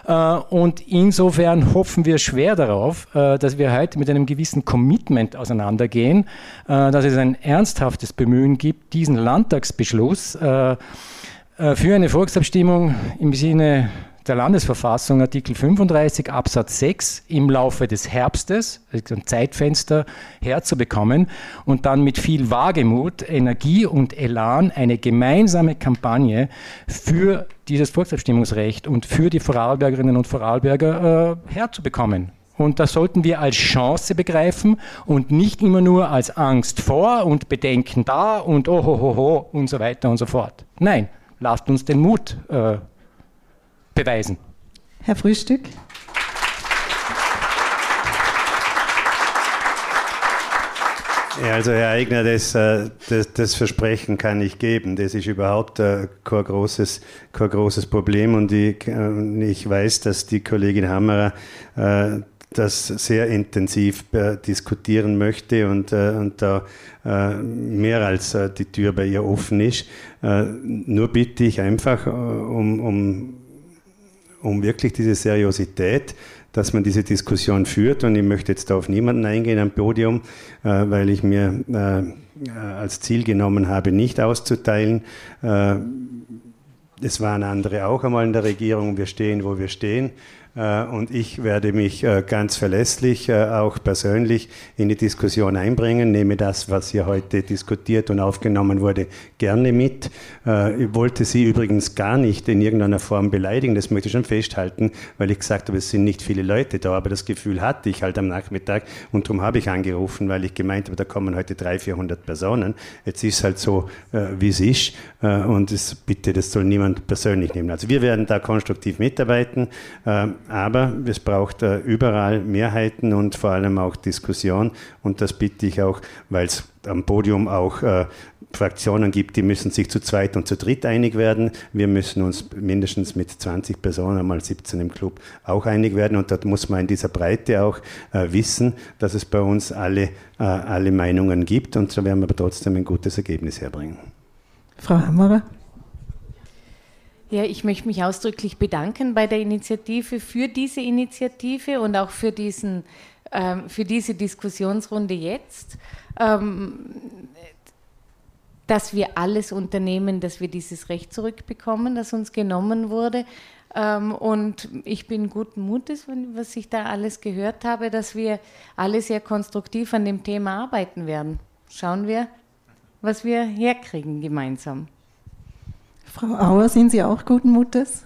Äh, und insofern hoffen wir schwer darauf, äh, dass wir heute mit einem gewissen Commitment auseinandergehen, äh, dass es ein ernsthaftes Bemühen gibt, diesen Landtagsbeschluss für eine Volksabstimmung im Sinne der Landesverfassung Artikel 35 Absatz 6 im Laufe des Herbstes, also ein Zeitfenster, herzubekommen und dann mit viel Wagemut, Energie und Elan eine gemeinsame Kampagne für dieses Volksabstimmungsrecht und für die Vorarlbergerinnen und Vorarlberger äh, herzubekommen. Und das sollten wir als Chance begreifen und nicht immer nur als Angst vor und Bedenken da und ohohoho und so weiter und so fort. Nein, lasst uns den Mut äh, beweisen. Herr Frühstück. Ja, also Herr Eigner, das, äh, das, das, Versprechen kann ich geben. Das ist überhaupt äh, kein großes, kein großes Problem und ich, äh, ich weiß, dass die Kollegin Hammerer das sehr intensiv diskutieren möchte und, und da mehr als die Tür bei ihr offen ist. Nur bitte ich einfach um, um um wirklich diese Seriosität, dass man diese Diskussion führt. Und ich möchte jetzt auf niemanden eingehen am Podium, äh, weil ich mir äh, als Ziel genommen habe, nicht auszuteilen. Äh, es waren andere auch einmal in der Regierung. Wir stehen, wo wir stehen. Äh, und ich werde mich äh, ganz verlässlich äh, auch persönlich in die Diskussion einbringen, nehme das, was hier heute diskutiert und aufgenommen wurde, gerne mit. Ich wollte Sie übrigens gar nicht in irgendeiner Form beleidigen, das möchte ich schon festhalten, weil ich gesagt habe, es sind nicht viele Leute da, aber das Gefühl hatte ich halt am Nachmittag und darum habe ich angerufen, weil ich gemeint habe, da kommen heute 300, 400 Personen. Jetzt ist es halt so, wie es ist und es, bitte, das soll niemand persönlich nehmen. Also wir werden da konstruktiv mitarbeiten. Aber es braucht äh, überall Mehrheiten und vor allem auch Diskussion. Und das bitte ich auch, weil es am Podium auch äh, Fraktionen gibt, die müssen sich zu zweit und zu dritt einig werden. Wir müssen uns mindestens mit 20 Personen, mal 17 im Club, auch einig werden. Und da muss man in dieser Breite auch äh, wissen, dass es bei uns alle, äh, alle Meinungen gibt. Und so werden wir aber trotzdem ein gutes Ergebnis herbringen. Frau Hammerer? Ja, ich möchte mich ausdrücklich bedanken bei der Initiative für diese Initiative und auch für, diesen, ähm, für diese Diskussionsrunde jetzt, ähm, dass wir alles unternehmen, dass wir dieses Recht zurückbekommen, das uns genommen wurde. Ähm, und ich bin guten Mutes, was ich da alles gehört habe, dass wir alle sehr konstruktiv an dem Thema arbeiten werden. Schauen wir, was wir herkriegen gemeinsam. Frau Auer, sind Sie auch guten Mutes?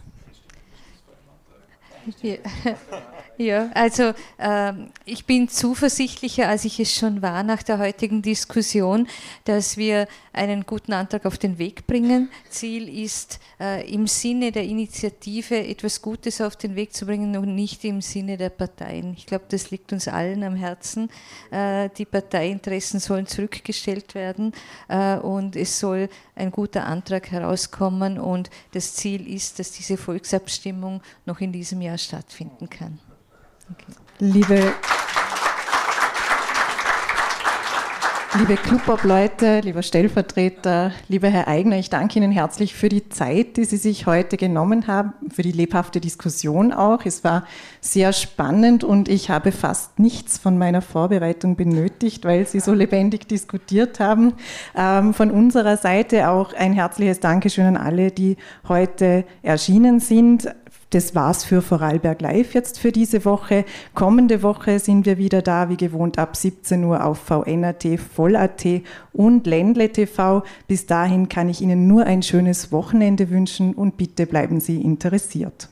Ja. Ja, also äh, ich bin zuversichtlicher, als ich es schon war nach der heutigen Diskussion, dass wir einen guten Antrag auf den Weg bringen. Ziel ist, äh, im Sinne der Initiative etwas Gutes auf den Weg zu bringen und nicht im Sinne der Parteien. Ich glaube, das liegt uns allen am Herzen. Äh, die Parteiinteressen sollen zurückgestellt werden äh, und es soll ein guter Antrag herauskommen und das Ziel ist, dass diese Volksabstimmung noch in diesem Jahr stattfinden kann. Okay. Liebe, liebe Clubobleute, lieber Stellvertreter, lieber Herr Eigner, ich danke Ihnen herzlich für die Zeit, die Sie sich heute genommen haben, für die lebhafte Diskussion auch. Es war sehr spannend und ich habe fast nichts von meiner Vorbereitung benötigt, weil Sie so lebendig diskutiert haben. Ähm, von unserer Seite auch ein herzliches Dankeschön an alle, die heute erschienen sind. Das war's für Vorarlberg Live jetzt für diese Woche. Kommende Woche sind wir wieder da, wie gewohnt, ab 17 Uhr auf VNAT, Voll.at und Ländle TV. Bis dahin kann ich Ihnen nur ein schönes Wochenende wünschen und bitte bleiben Sie interessiert.